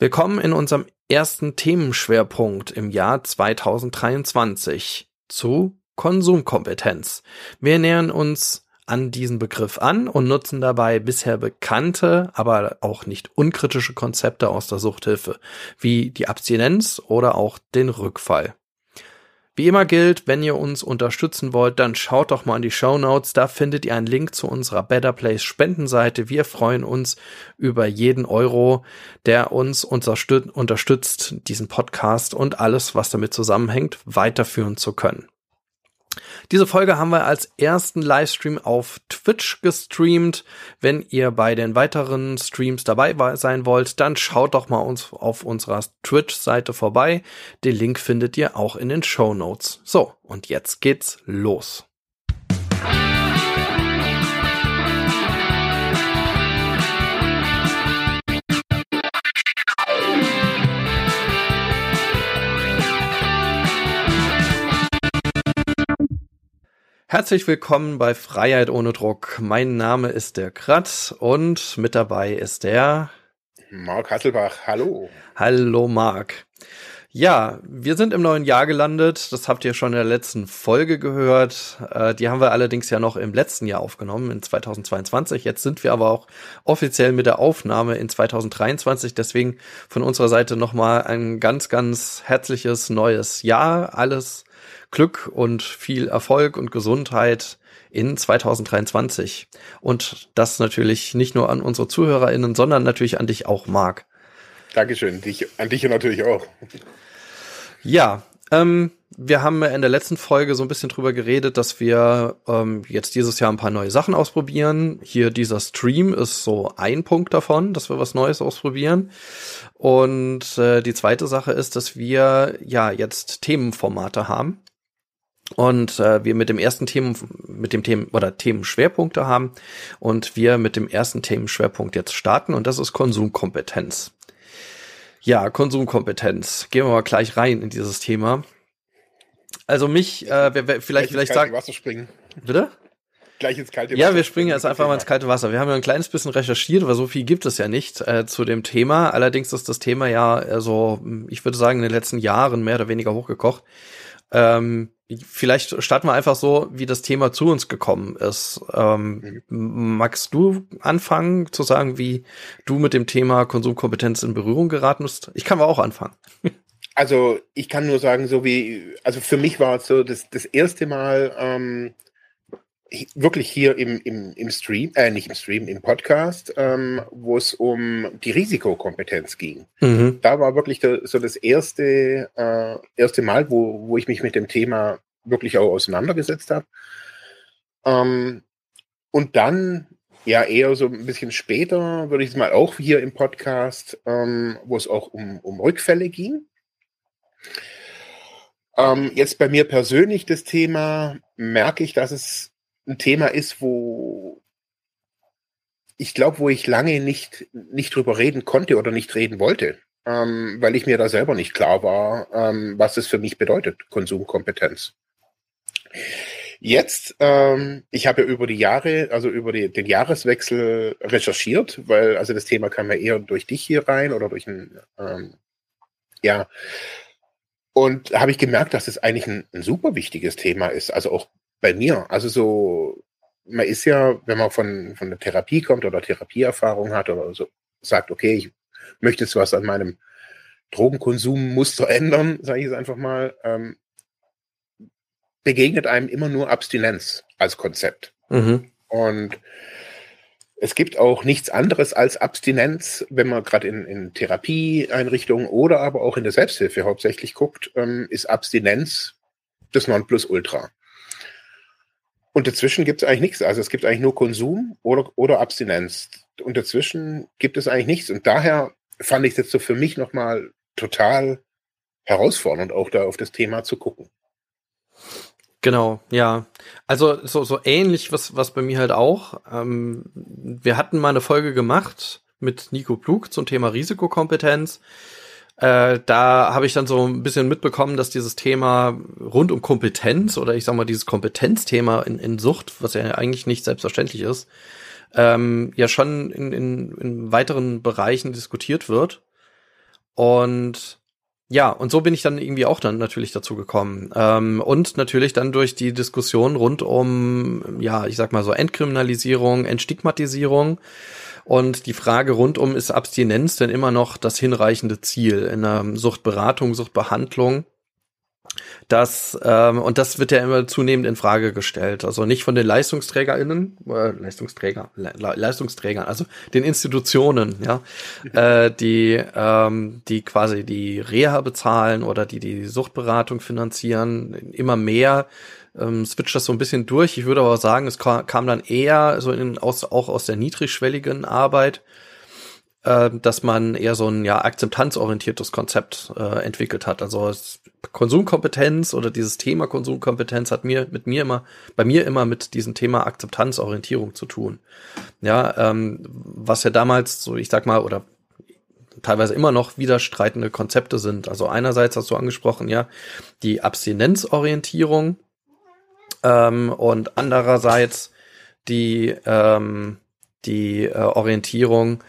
Willkommen in unserem ersten Themenschwerpunkt im Jahr 2023 zu Konsumkompetenz. Wir nähern uns an diesen Begriff an und nutzen dabei bisher bekannte, aber auch nicht unkritische Konzepte aus der Suchthilfe, wie die Abstinenz oder auch den Rückfall. Wie immer gilt, wenn ihr uns unterstützen wollt, dann schaut doch mal in die Show Notes. Da findet ihr einen Link zu unserer Better Place Spendenseite. Wir freuen uns über jeden Euro, der uns unterstützt, diesen Podcast und alles, was damit zusammenhängt, weiterführen zu können. Diese Folge haben wir als ersten Livestream auf Twitch gestreamt. Wenn ihr bei den weiteren Streams dabei sein wollt, dann schaut doch mal uns auf unserer Twitch-Seite vorbei. Den Link findet ihr auch in den Show Notes. So, und jetzt geht's los. Herzlich willkommen bei Freiheit ohne Druck. Mein Name ist der Kratz und mit dabei ist der Marc Hasselbach. Hallo. Hallo Marc. Ja, wir sind im neuen Jahr gelandet. Das habt ihr schon in der letzten Folge gehört. Äh, die haben wir allerdings ja noch im letzten Jahr aufgenommen, in 2022. Jetzt sind wir aber auch offiziell mit der Aufnahme in 2023. Deswegen von unserer Seite nochmal ein ganz, ganz herzliches neues Jahr. Alles Glück und viel Erfolg und Gesundheit in 2023. Und das natürlich nicht nur an unsere ZuhörerInnen, sondern natürlich an dich auch, Marc. Dankeschön. Dich, an dich natürlich auch. Ja, ähm, wir haben in der letzten Folge so ein bisschen drüber geredet, dass wir ähm, jetzt dieses Jahr ein paar neue Sachen ausprobieren. Hier dieser Stream ist so ein Punkt davon, dass wir was Neues ausprobieren. Und äh, die zweite Sache ist, dass wir ja jetzt Themenformate haben und äh, wir mit dem ersten Themen mit dem Themen oder Themenschwerpunkte haben und wir mit dem ersten Themenschwerpunkt jetzt starten und das ist Konsumkompetenz. Ja, Konsumkompetenz. Gehen wir mal gleich rein in dieses Thema. Also mich, äh, wer, wer, vielleicht vielleicht sagen. Wasser springen. Bitte? Gleich ins kalte Wasser. Ja, wir springen jetzt einfach mal ins kalte Wasser. Wir haben ja ein kleines bisschen recherchiert, weil so viel gibt es ja nicht äh, zu dem Thema. Allerdings ist das Thema ja äh, so, ich würde sagen, in den letzten Jahren mehr oder weniger hochgekocht. Ähm, vielleicht starten wir einfach so, wie das Thema zu uns gekommen ist. Ähm, magst du anfangen zu sagen, wie du mit dem Thema Konsumkompetenz in Berührung geraten bist? Ich kann aber auch anfangen. Also ich kann nur sagen, so wie, also für mich war es so das, das erste Mal ähm, wirklich hier im, im, im Stream, äh, nicht im Stream, im Podcast, ähm, wo es um die Risikokompetenz ging. Mhm. Da war wirklich der, so das erste, äh, erste Mal, wo, wo ich mich mit dem Thema wirklich auch auseinandergesetzt habe. Ähm, und dann, ja, eher so ein bisschen später, würde ich es mal auch hier im Podcast, ähm, wo es auch um, um Rückfälle ging. Ähm, jetzt bei mir persönlich das Thema, merke ich, dass es ein Thema ist, wo ich glaube, wo ich lange nicht, nicht drüber reden konnte oder nicht reden wollte, ähm, weil ich mir da selber nicht klar war, ähm, was es für mich bedeutet, Konsumkompetenz. Jetzt, ähm, ich habe ja über die Jahre, also über die, den Jahreswechsel recherchiert, weil also das Thema kam ja eher durch dich hier rein oder durch ein, ähm, ja, und habe ich gemerkt, dass es eigentlich ein, ein super wichtiges Thema ist, also auch bei mir. Also so, man ist ja, wenn man von, von der Therapie kommt oder Therapieerfahrung hat oder so, sagt, okay, ich möchte jetzt was an meinem Drogenkonsummuster ändern, sage ich es einfach mal, ähm, begegnet einem immer nur Abstinenz als Konzept. Mhm. Und es gibt auch nichts anderes als Abstinenz, wenn man gerade in, in Therapieeinrichtungen oder aber auch in der Selbsthilfe hauptsächlich guckt, ähm, ist Abstinenz das Nonplusultra. Und dazwischen gibt es eigentlich nichts. Also es gibt eigentlich nur Konsum oder, oder Abstinenz. Und dazwischen gibt es eigentlich nichts. Und daher fand ich es jetzt so für mich nochmal total herausfordernd, auch da auf das Thema zu gucken. Genau, ja. Also so, so ähnlich, was, was bei mir halt auch. Ähm, wir hatten mal eine Folge gemacht mit Nico Plug zum Thema Risikokompetenz. Äh, da habe ich dann so ein bisschen mitbekommen, dass dieses Thema rund um Kompetenz oder ich sag mal dieses Kompetenzthema in, in Sucht, was ja eigentlich nicht selbstverständlich ist, ähm, ja schon in, in, in weiteren Bereichen diskutiert wird. Und ja, und so bin ich dann irgendwie auch dann natürlich dazu gekommen. Ähm, und natürlich dann durch die Diskussion rund um, ja, ich sag mal so Entkriminalisierung, Entstigmatisierung und die Frage rund um, ist Abstinenz denn immer noch das hinreichende Ziel in einer Suchtberatung, Suchtbehandlung? Das, ähm, und das wird ja immer zunehmend in Frage gestellt. Also nicht von den LeistungsträgerInnen, äh, Leistungsträger, Le Leistungsträgern, also den Institutionen, ja, äh, die, ähm, die quasi die Reha bezahlen oder die die Suchtberatung finanzieren, immer mehr ähm, switcht das so ein bisschen durch. Ich würde aber sagen, es kam dann eher so in, aus, auch aus der niedrigschwelligen Arbeit äh, dass man eher so ein ja akzeptanzorientiertes Konzept äh, entwickelt hat. Also Konsumkompetenz oder dieses Thema Konsumkompetenz hat mir mit mir immer bei mir immer mit diesem Thema Akzeptanzorientierung zu tun. Ja, ähm, was ja damals so ich sag mal oder teilweise immer noch widerstreitende Konzepte sind. Also einerseits hast du angesprochen, ja, die Abstinenzorientierung ähm, und andererseits die ähm, die äh, Orientierung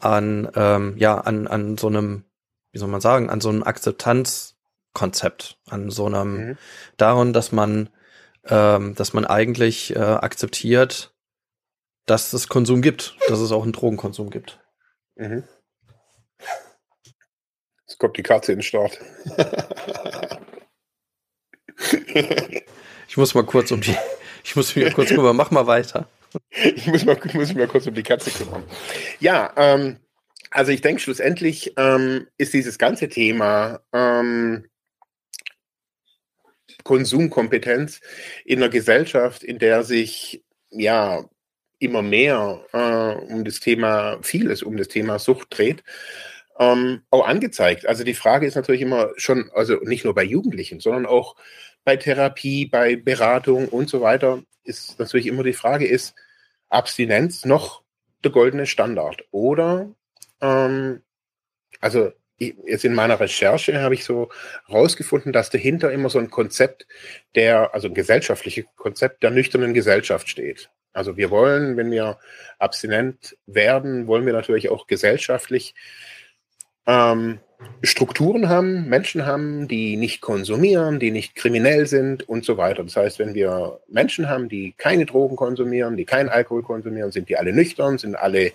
an, ähm, ja, an, an so einem, wie soll man sagen, an so einem Akzeptanzkonzept, an so einem, mhm. daran, dass man, ähm, dass man eigentlich äh, akzeptiert, dass es Konsum gibt, dass es auch einen Drogenkonsum gibt. Mhm. Jetzt kommt die Katze in den Start. ich muss mal kurz um die, ich muss mich kurz rüber, mach mal weiter. ich muss, mal, muss mich mal kurz um die Katze kümmern. Ja, ähm, also ich denke, schlussendlich ähm, ist dieses ganze Thema ähm, Konsumkompetenz in einer Gesellschaft, in der sich ja immer mehr äh, um das Thema, vieles um das Thema Sucht dreht, ähm, auch angezeigt. Also die Frage ist natürlich immer schon, also nicht nur bei Jugendlichen, sondern auch bei Therapie, bei Beratung und so weiter, ist natürlich immer die Frage, ist Abstinenz noch der goldene Standard? Oder, ähm, also jetzt in meiner Recherche habe ich so herausgefunden, dass dahinter immer so ein Konzept der, also ein gesellschaftliches Konzept der nüchternen Gesellschaft steht. Also wir wollen, wenn wir abstinent werden, wollen wir natürlich auch gesellschaftlich ähm, Strukturen haben, Menschen haben, die nicht konsumieren, die nicht kriminell sind und so weiter. Das heißt, wenn wir Menschen haben, die keine Drogen konsumieren, die keinen Alkohol konsumieren, sind die alle nüchtern, sind alle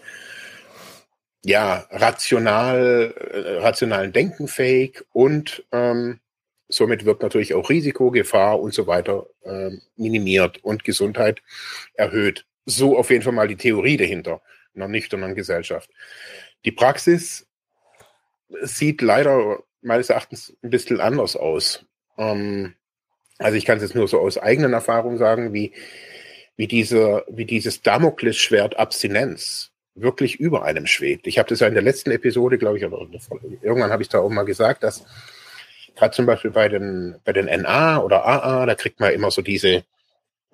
ja rational, äh, rationalen Denken fähig und ähm, somit wird natürlich auch Risiko, Gefahr und so weiter äh, minimiert und Gesundheit erhöht. So auf jeden Fall mal die Theorie dahinter einer nüchternen Gesellschaft. Die Praxis sieht leider meines Erachtens ein bisschen anders aus. Ähm, also ich kann es jetzt nur so aus eigenen Erfahrungen sagen, wie, wie, diese, wie dieses Damoklesschwert Abstinenz wirklich über einem schwebt. Ich habe das ja in der letzten Episode, glaube ich, oder irgendwann habe ich da auch mal gesagt, dass gerade zum Beispiel bei den, bei den NA oder AA, da kriegt man immer so diese,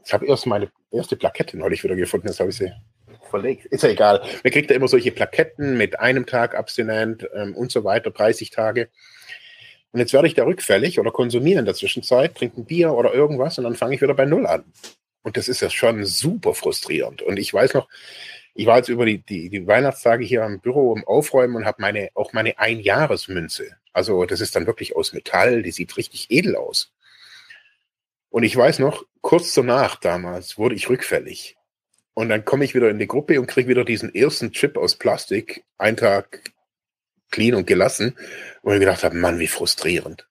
ich habe erst meine erste Plakette neulich wieder gefunden, jetzt habe ich sie verlegt. Ist ja egal. Man kriegt ja immer solche Plaketten mit einem Tag abstinent ähm, und so weiter, 30 Tage. Und jetzt werde ich da rückfällig oder konsumiere in der Zwischenzeit, trinke ein Bier oder irgendwas und dann fange ich wieder bei Null an. Und das ist ja schon super frustrierend. Und ich weiß noch, ich war jetzt über die, die, die Weihnachtstage hier im Büro im Aufräumen und habe meine, auch meine Einjahresmünze. Also das ist dann wirklich aus Metall, die sieht richtig edel aus. Und ich weiß noch, kurz danach damals wurde ich rückfällig. Und dann komme ich wieder in die Gruppe und kriege wieder diesen ersten Chip aus Plastik, einen Tag clean und gelassen, wo ich gedacht habe, Mann, wie frustrierend.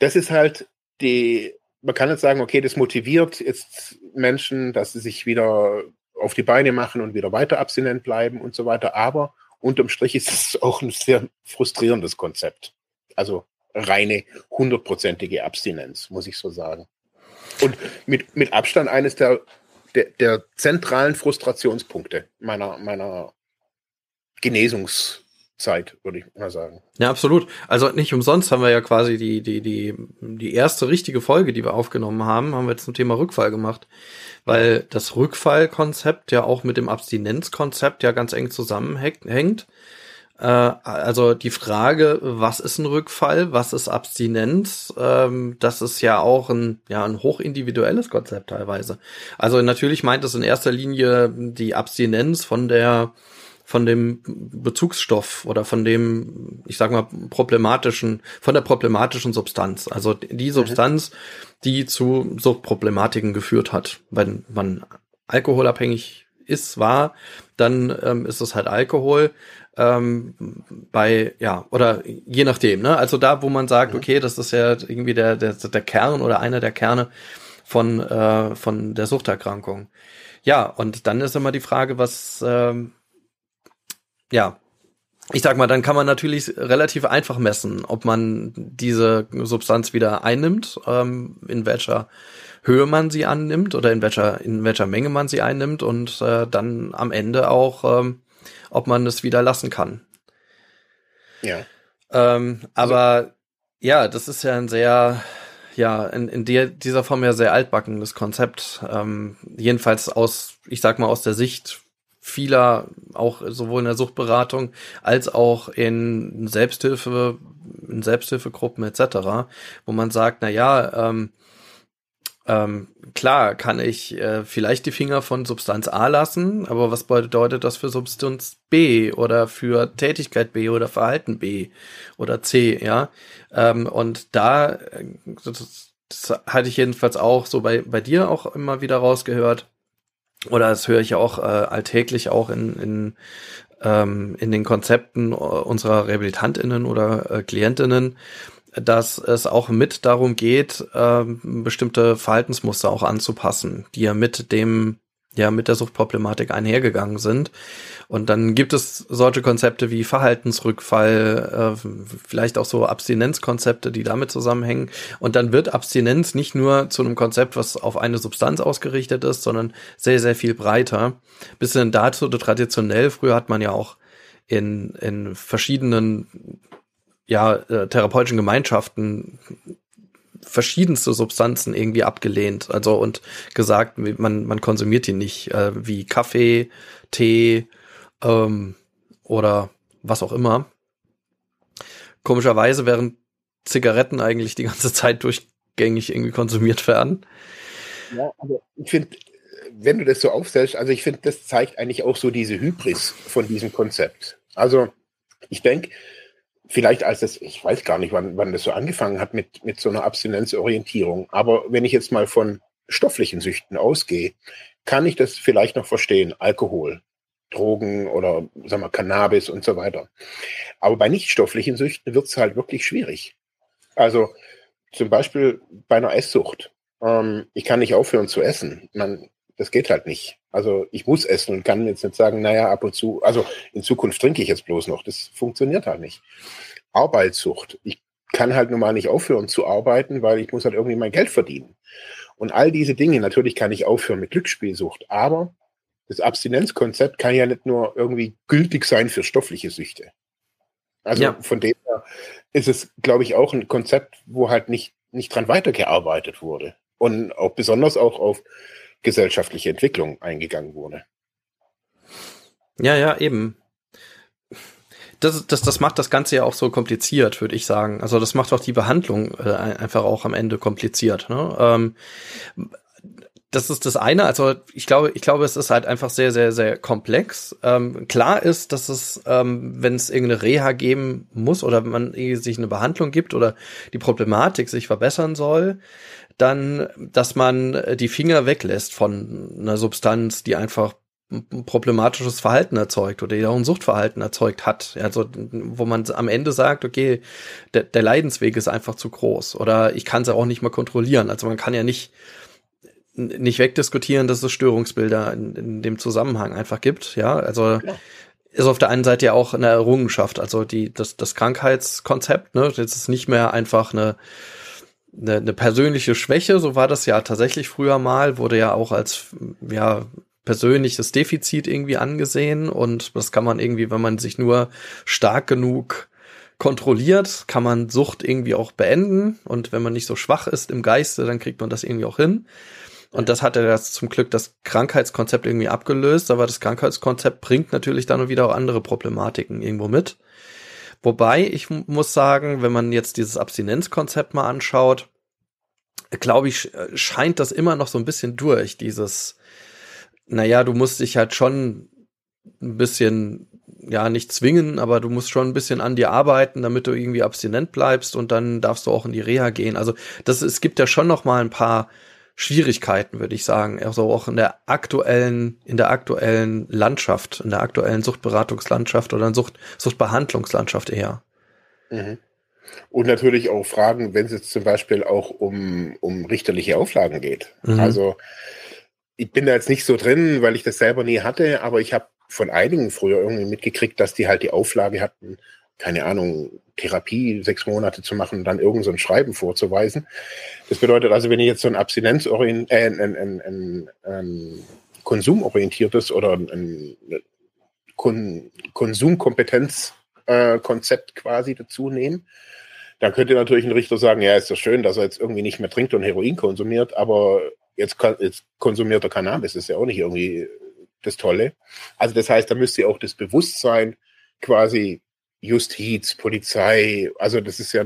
Das ist halt die, man kann jetzt sagen, okay, das motiviert jetzt Menschen, dass sie sich wieder auf die Beine machen und wieder weiter abstinent bleiben und so weiter. Aber unterm Strich ist es auch ein sehr frustrierendes Konzept. Also reine hundertprozentige Abstinenz, muss ich so sagen. Und mit, mit Abstand eines der der, der zentralen Frustrationspunkte meiner, meiner Genesungszeit, würde ich mal sagen. Ja, absolut. Also nicht umsonst haben wir ja quasi die, die, die, die erste richtige Folge, die wir aufgenommen haben, haben wir zum Thema Rückfall gemacht. Weil das Rückfallkonzept ja auch mit dem Abstinenzkonzept ja ganz eng zusammenhängt. Äh, also die Frage, was ist ein Rückfall, was ist Abstinenz, ähm, das ist ja auch ein, ja, ein hochindividuelles Konzept teilweise. Also natürlich meint es in erster Linie die Abstinenz von der von dem Bezugsstoff oder von dem, ich sag mal, problematischen, von der problematischen Substanz. Also die Substanz, die zu Suchtproblematiken geführt hat. Wenn man alkoholabhängig ist, war, dann ähm, ist es halt Alkohol. Ähm, bei, ja, oder je nachdem, ne? Also da, wo man sagt, okay, das ist ja irgendwie der, der, der Kern oder einer der Kerne von, äh, von der Suchterkrankung. Ja, und dann ist immer die Frage, was, ähm, ja, ich sag mal, dann kann man natürlich relativ einfach messen, ob man diese Substanz wieder einnimmt, ähm, in welcher Höhe man sie annimmt oder in welcher in welcher Menge man sie einnimmt und äh, dann am Ende auch, ähm, ob man es wieder lassen kann. Ja. Ähm, aber also, ja, das ist ja ein sehr ja in, in der, dieser Form ja sehr altbackenes Konzept. Ähm, jedenfalls aus, ich sag mal aus der Sicht vieler, auch sowohl in der Suchtberatung als auch in Selbsthilfe, in Selbsthilfegruppen etc., wo man sagt, na ja, ähm, ähm, klar kann ich äh, vielleicht die Finger von Substanz A lassen, aber was bedeutet das für Substanz B oder für Tätigkeit B oder Verhalten B oder C, ja? Ähm, und da, äh, das, das hatte ich jedenfalls auch so bei, bei dir auch immer wieder rausgehört, oder das höre ich auch äh, alltäglich auch in, in, ähm, in den Konzepten unserer Rehabilitantinnen oder äh, Klientinnen, dass es auch mit darum geht, äh, bestimmte Verhaltensmuster auch anzupassen, die ja mit dem ja mit der Suchtproblematik einhergegangen sind. Und dann gibt es solche Konzepte wie Verhaltensrückfall, äh, vielleicht auch so Abstinenzkonzepte, die damit zusammenhängen. Und dann wird Abstinenz nicht nur zu einem Konzept, was auf eine Substanz ausgerichtet ist, sondern sehr, sehr viel breiter. Bisschen dazu traditionell, früher hat man ja auch in, in verschiedenen ja, äh, therapeutischen Gemeinschaften verschiedenste Substanzen irgendwie abgelehnt. Also und gesagt, man, man konsumiert die nicht, äh, wie Kaffee, Tee ähm, oder was auch immer. Komischerweise während Zigaretten eigentlich die ganze Zeit durchgängig irgendwie konsumiert werden. Ja, aber ich finde, wenn du das so aufstellst, also ich finde, das zeigt eigentlich auch so diese Hybris von diesem Konzept. Also ich denke, vielleicht als das, ich weiß gar nicht, wann, wann das so angefangen hat mit, mit so einer Abstinenzorientierung. Aber wenn ich jetzt mal von stofflichen Süchten ausgehe, kann ich das vielleicht noch verstehen. Alkohol, Drogen oder sagen wir Cannabis und so weiter. Aber bei nichtstofflichen Süchten wird es halt wirklich schwierig. Also zum Beispiel bei einer Esssucht. Ähm, ich kann nicht aufhören zu essen. Man, das geht halt nicht. Also ich muss essen und kann jetzt nicht sagen, naja, ab und zu, also in Zukunft trinke ich jetzt bloß noch. Das funktioniert halt nicht. Arbeitssucht. Ich kann halt nun mal nicht aufhören zu arbeiten, weil ich muss halt irgendwie mein Geld verdienen. Und all diese Dinge, natürlich kann ich aufhören mit Glücksspielsucht, aber das Abstinenzkonzept kann ja nicht nur irgendwie gültig sein für stoffliche Süchte. Also ja. von dem her ist es, glaube ich, auch ein Konzept, wo halt nicht, nicht dran weitergearbeitet wurde. Und auch besonders auch auf gesellschaftliche Entwicklung eingegangen wurde. Ja, ja, eben. Das, das, das macht das Ganze ja auch so kompliziert, würde ich sagen. Also das macht auch die Behandlung äh, einfach auch am Ende kompliziert. Ne? Ähm, das ist das eine. Also ich glaube, ich glaube, es ist halt einfach sehr, sehr, sehr komplex. Ähm, klar ist, dass es, ähm, wenn es irgendeine Reha geben muss oder man sich eine Behandlung gibt oder die Problematik sich verbessern soll, dann, dass man die Finger weglässt von einer Substanz, die einfach ein problematisches Verhalten erzeugt oder die auch ein Suchtverhalten erzeugt hat. Also wo man am Ende sagt, okay, der, der Leidensweg ist einfach zu groß oder ich kann es auch nicht mehr kontrollieren. Also man kann ja nicht nicht wegdiskutieren, dass es Störungsbilder in, in dem Zusammenhang einfach gibt. Ja, also ja. ist auf der einen Seite ja auch eine Errungenschaft. Also die das das Krankheitskonzept, ne, das ist nicht mehr einfach eine eine, eine persönliche Schwäche, so war das ja tatsächlich früher mal, wurde ja auch als ja persönliches Defizit irgendwie angesehen und das kann man irgendwie, wenn man sich nur stark genug kontrolliert, kann man Sucht irgendwie auch beenden und wenn man nicht so schwach ist im Geiste, dann kriegt man das irgendwie auch hin. Und das hat er das zum Glück das Krankheitskonzept irgendwie abgelöst, aber das Krankheitskonzept bringt natürlich dann wieder auch andere Problematiken irgendwo mit. Wobei ich muss sagen, wenn man jetzt dieses Abstinenzkonzept mal anschaut, glaube ich, scheint das immer noch so ein bisschen durch, dieses, naja, du musst dich halt schon ein bisschen ja nicht zwingen, aber du musst schon ein bisschen an dir arbeiten, damit du irgendwie abstinent bleibst und dann darfst du auch in die Reha gehen. Also das es gibt ja schon noch mal ein paar Schwierigkeiten, würde ich sagen, also auch in der aktuellen in der aktuellen Landschaft, in der aktuellen Suchtberatungslandschaft oder in Sucht Suchtbehandlungslandschaft eher. Mhm. Und natürlich auch Fragen, wenn es jetzt zum Beispiel auch um, um richterliche Auflagen geht. Mhm. Also ich bin da jetzt nicht so drin, weil ich das selber nie hatte, aber ich habe von einigen früher irgendwie mitgekriegt, dass die halt die Auflage hatten, keine Ahnung, Therapie sechs Monate zu machen und dann irgend so ein Schreiben vorzuweisen. Das bedeutet also, wenn ich jetzt so ein abstinenzorient, äh, ein, ein, ein, ein konsumorientiertes oder ein, Kon Konsumkompetenzkonzept äh, quasi dazu nehme, dann könnte natürlich ein Richter sagen, ja, ist ja schön, dass er jetzt irgendwie nicht mehr trinkt und Heroin konsumiert, aber jetzt, jetzt konsumiert er Cannabis, ist ja auch nicht irgendwie das Tolle. Also das heißt, da müsste auch das Bewusstsein quasi Justiz, Polizei, also das ist ja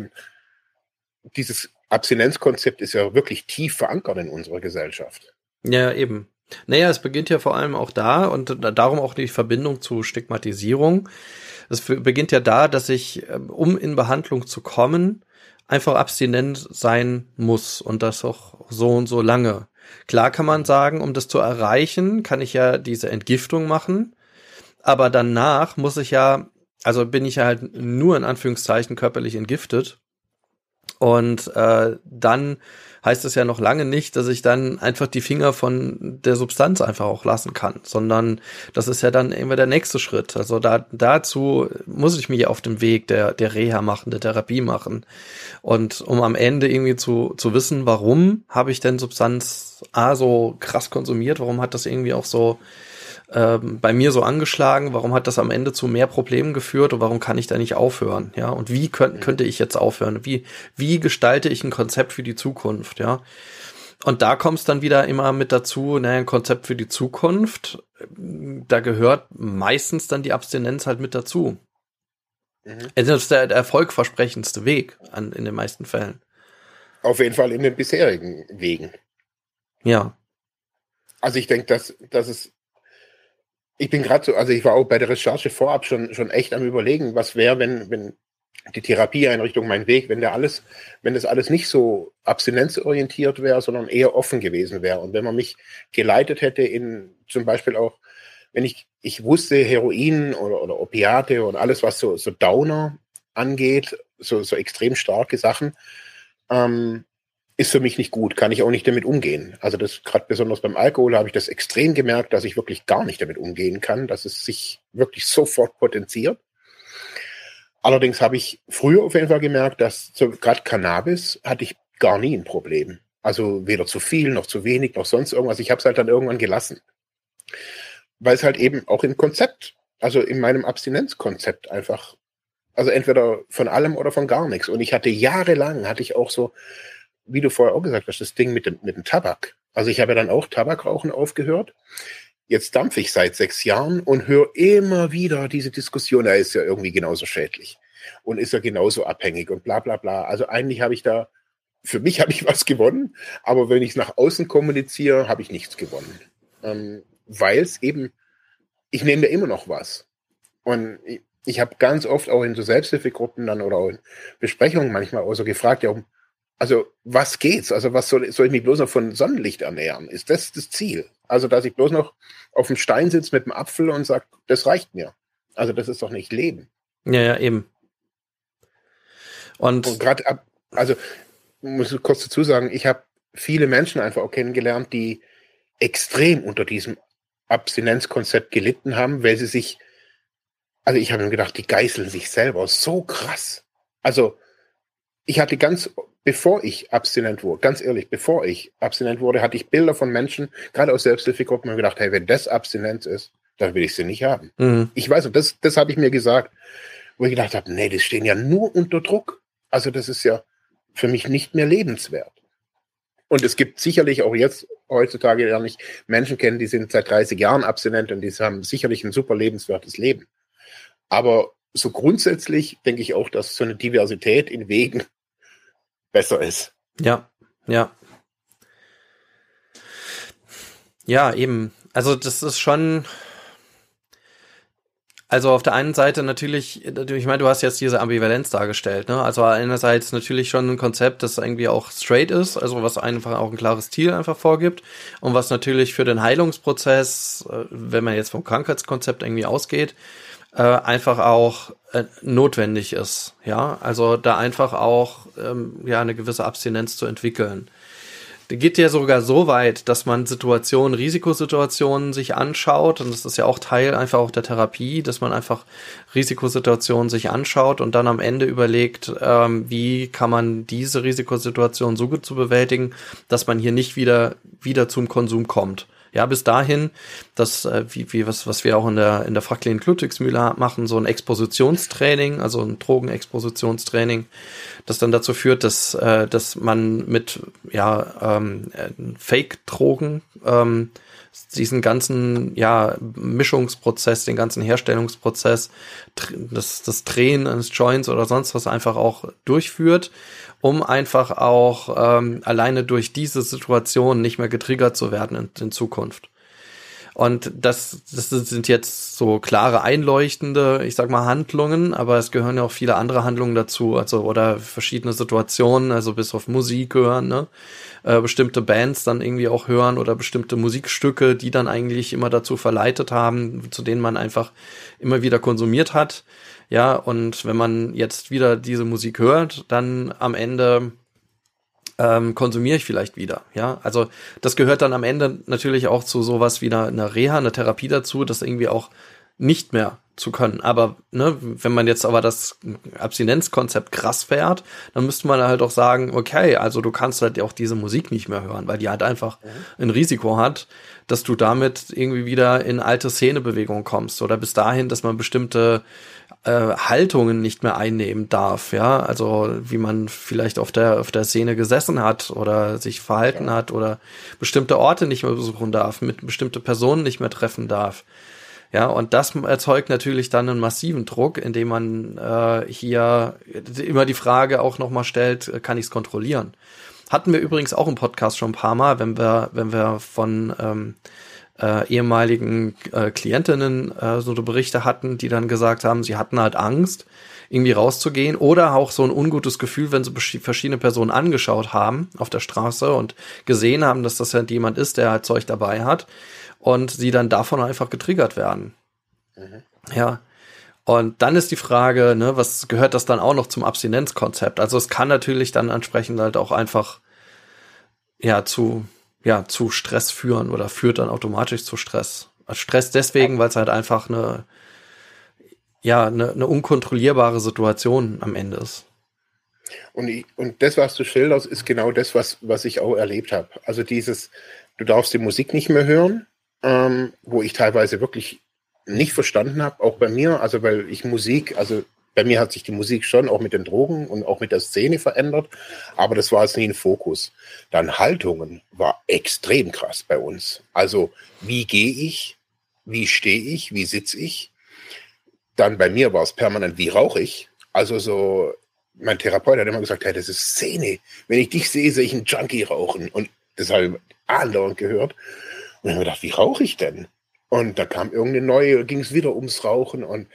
dieses Abstinenzkonzept ist ja wirklich tief verankert in unserer Gesellschaft. Ja, eben. Naja, es beginnt ja vor allem auch da und darum auch die Verbindung zu Stigmatisierung. Es beginnt ja da, dass ich, ähm, um in Behandlung zu kommen, einfach abstinent sein muss und das auch so und so lange. Klar kann man sagen, um das zu erreichen, kann ich ja diese Entgiftung machen, aber danach muss ich ja, also bin ich ja halt nur in Anführungszeichen körperlich entgiftet und äh, dann heißt es ja noch lange nicht, dass ich dann einfach die Finger von der Substanz einfach auch lassen kann, sondern das ist ja dann immer der nächste Schritt. Also da, dazu muss ich mich auf dem Weg der, der Reha machen, der Therapie machen. Und um am Ende irgendwie zu, zu wissen, warum habe ich denn Substanz A so krass konsumiert, warum hat das irgendwie auch so ähm, bei mir so angeschlagen? Warum hat das am Ende zu mehr Problemen geführt und warum kann ich da nicht aufhören? Ja, und wie könnt, könnte ich jetzt aufhören? Wie, wie gestalte ich ein Konzept für die Zukunft? Ja. Und da kommt es dann wieder immer mit dazu, naja, ein Konzept für die Zukunft. Da gehört meistens dann die Abstinenz halt mit dazu. Mhm. Das ist der, der erfolgversprechendste Weg an, in den meisten Fällen. Auf jeden Fall in den bisherigen Wegen. Ja. Also ich denke, dass, dass es ich bin gerade so, also ich war auch bei der Recherche vorab schon, schon echt am überlegen, was wäre, wenn, wenn die Therapieeinrichtung mein Weg, wenn der alles, wenn das alles nicht so abstinenzorientiert wäre, sondern eher offen gewesen wäre. Und wenn man mich geleitet hätte in zum Beispiel auch, wenn ich, ich wusste, Heroin oder, oder Opiate und alles, was so, so Downer angeht, so, so extrem starke Sachen, ähm, ist für mich nicht gut, kann ich auch nicht damit umgehen. Also das gerade besonders beim Alkohol habe ich das extrem gemerkt, dass ich wirklich gar nicht damit umgehen kann, dass es sich wirklich sofort potenziert. Allerdings habe ich früher auf jeden Fall gemerkt, dass so, gerade Cannabis hatte ich gar nie ein Problem. Also weder zu viel noch zu wenig noch sonst irgendwas. Ich habe es halt dann irgendwann gelassen. Weil es halt eben auch im Konzept, also in meinem Abstinenzkonzept einfach, also entweder von allem oder von gar nichts. Und ich hatte jahrelang, hatte ich auch so wie du vorher auch gesagt hast, das Ding mit dem, mit dem Tabak. Also ich habe ja dann auch Tabakrauchen aufgehört. Jetzt dampfe ich seit sechs Jahren und höre immer wieder diese Diskussion, er ist ja irgendwie genauso schädlich und ist ja genauso abhängig und bla bla bla. Also eigentlich habe ich da, für mich habe ich was gewonnen, aber wenn ich es nach außen kommuniziere, habe ich nichts gewonnen. Ähm, Weil es eben, ich nehme mir immer noch was. Und ich, ich habe ganz oft auch in so Selbsthilfegruppen dann oder auch in Besprechungen manchmal auch so gefragt, ja, um, also was geht's? Also was soll, soll ich mich bloß noch von Sonnenlicht ernähren? Ist das das Ziel? Also dass ich bloß noch auf dem Stein sitze mit dem Apfel und sage, das reicht mir. Also das ist doch nicht Leben. Ja, ja, eben. Und, und gerade ab, also muss ich kurz dazu sagen, ich habe viele Menschen einfach auch kennengelernt, die extrem unter diesem Abstinenzkonzept gelitten haben, weil sie sich, also ich habe mir gedacht, die geißeln sich selber so krass. Also ich hatte ganz bevor ich abstinent wurde, ganz ehrlich, bevor ich abstinent wurde, hatte ich Bilder von Menschen, gerade aus Selbsthilfegruppen, und gedacht, hey, wenn das Abstinenz ist, dann will ich sie nicht haben. Mhm. Ich weiß, und das, das habe ich mir gesagt, wo ich gedacht habe, nee, die stehen ja nur unter Druck. Also das ist ja für mich nicht mehr lebenswert. Und es gibt sicherlich auch jetzt heutzutage ja nicht Menschen kennen, die sind seit 30 Jahren abstinent und die haben sicherlich ein super lebenswertes Leben. Aber so grundsätzlich denke ich auch, dass so eine Diversität in Wegen besser ist. Ja, ja. Ja, eben. Also das ist schon. Also auf der einen Seite natürlich, ich meine, du hast jetzt diese Ambivalenz dargestellt, ne? Also einerseits natürlich schon ein Konzept, das irgendwie auch straight ist, also was einfach auch ein klares Ziel einfach vorgibt und was natürlich für den Heilungsprozess, äh, wenn man jetzt vom Krankheitskonzept irgendwie ausgeht, äh, einfach auch äh, notwendig ist, ja? Also da einfach auch ähm, ja eine gewisse Abstinenz zu entwickeln geht ja sogar so weit, dass man Situationen, Risikosituationen sich anschaut. Und das ist ja auch Teil einfach auch der Therapie, dass man einfach Risikosituationen sich anschaut und dann am Ende überlegt, ähm, wie kann man diese Risikosituation so gut zu bewältigen, dass man hier nicht wieder, wieder zum Konsum kommt. Ja, bis dahin, das, äh, wie, wie was, was wir auch in der, in der Fraklen Ludwigsmühle machen, so ein Expositionstraining, also ein Drogenexpositionstraining, das dann dazu führt, dass, äh, dass man mit ja, ähm, Fake-Drogen ähm, diesen ganzen ja, Mischungsprozess, den ganzen Herstellungsprozess, das, das Drehen eines Joints oder sonst was einfach auch durchführt um einfach auch ähm, alleine durch diese Situation nicht mehr getriggert zu werden in, in Zukunft. Und das, das sind jetzt so klare einleuchtende, ich sag mal, Handlungen, aber es gehören ja auch viele andere Handlungen dazu, also oder verschiedene Situationen, also bis auf Musik hören, ne? Äh, bestimmte Bands dann irgendwie auch hören oder bestimmte Musikstücke, die dann eigentlich immer dazu verleitet haben, zu denen man einfach immer wieder konsumiert hat. Ja, und wenn man jetzt wieder diese Musik hört, dann am Ende ähm, konsumiere ich vielleicht wieder. Ja, also das gehört dann am Ende natürlich auch zu sowas wie einer, einer Reha, einer Therapie dazu, das irgendwie auch nicht mehr zu können. Aber ne, wenn man jetzt aber das Abstinenzkonzept krass fährt, dann müsste man halt auch sagen, okay, also du kannst halt auch diese Musik nicht mehr hören, weil die halt einfach ein Risiko hat, dass du damit irgendwie wieder in alte Szenebewegungen kommst oder bis dahin, dass man bestimmte äh, Haltungen nicht mehr einnehmen darf, ja, also wie man vielleicht auf der auf der Szene gesessen hat oder sich verhalten ja. hat oder bestimmte Orte nicht mehr besuchen darf, mit bestimmte Personen nicht mehr treffen darf. Ja, und das erzeugt natürlich dann einen massiven Druck, indem man äh, hier immer die Frage auch nochmal stellt, kann ich es kontrollieren? Hatten wir übrigens auch im Podcast schon ein paar Mal, wenn wir, wenn wir von ähm, äh, ehemaligen äh, Klientinnen äh, so Berichte hatten, die dann gesagt haben, sie hatten halt Angst, irgendwie rauszugehen oder auch so ein ungutes Gefühl, wenn sie verschiedene Personen angeschaut haben auf der Straße und gesehen haben, dass das halt jemand ist, der halt Zeug dabei hat und sie dann davon einfach getriggert werden. Mhm. Ja. Und dann ist die Frage, ne, was gehört das dann auch noch zum Abstinenzkonzept? Also es kann natürlich dann entsprechend halt auch einfach ja zu ja zu Stress führen oder führt dann automatisch zu Stress. Stress deswegen, weil es halt einfach eine ja eine, eine unkontrollierbare Situation am Ende ist. Und, ich, und das, was du schilderst, ist genau das, was, was ich auch erlebt habe. Also dieses, du darfst die Musik nicht mehr hören, ähm, wo ich teilweise wirklich nicht verstanden habe, auch bei mir, also weil ich Musik, also bei mir hat sich die Musik schon auch mit den Drogen und auch mit der Szene verändert, aber das war jetzt nie ein Fokus. Dann Haltungen war extrem krass bei uns. Also wie gehe ich, wie stehe ich, wie sitze ich. Dann bei mir war es permanent, wie rauche ich. Also so, mein Therapeut hat immer gesagt, hey, das ist Szene. Wenn ich dich sehe, sehe ich einen Junkie rauchen. Und das habe ich andauernd gehört. Und ich habe gedacht, wie rauche ich denn? Und da kam irgendeine neue, ging es wieder ums Rauchen. Und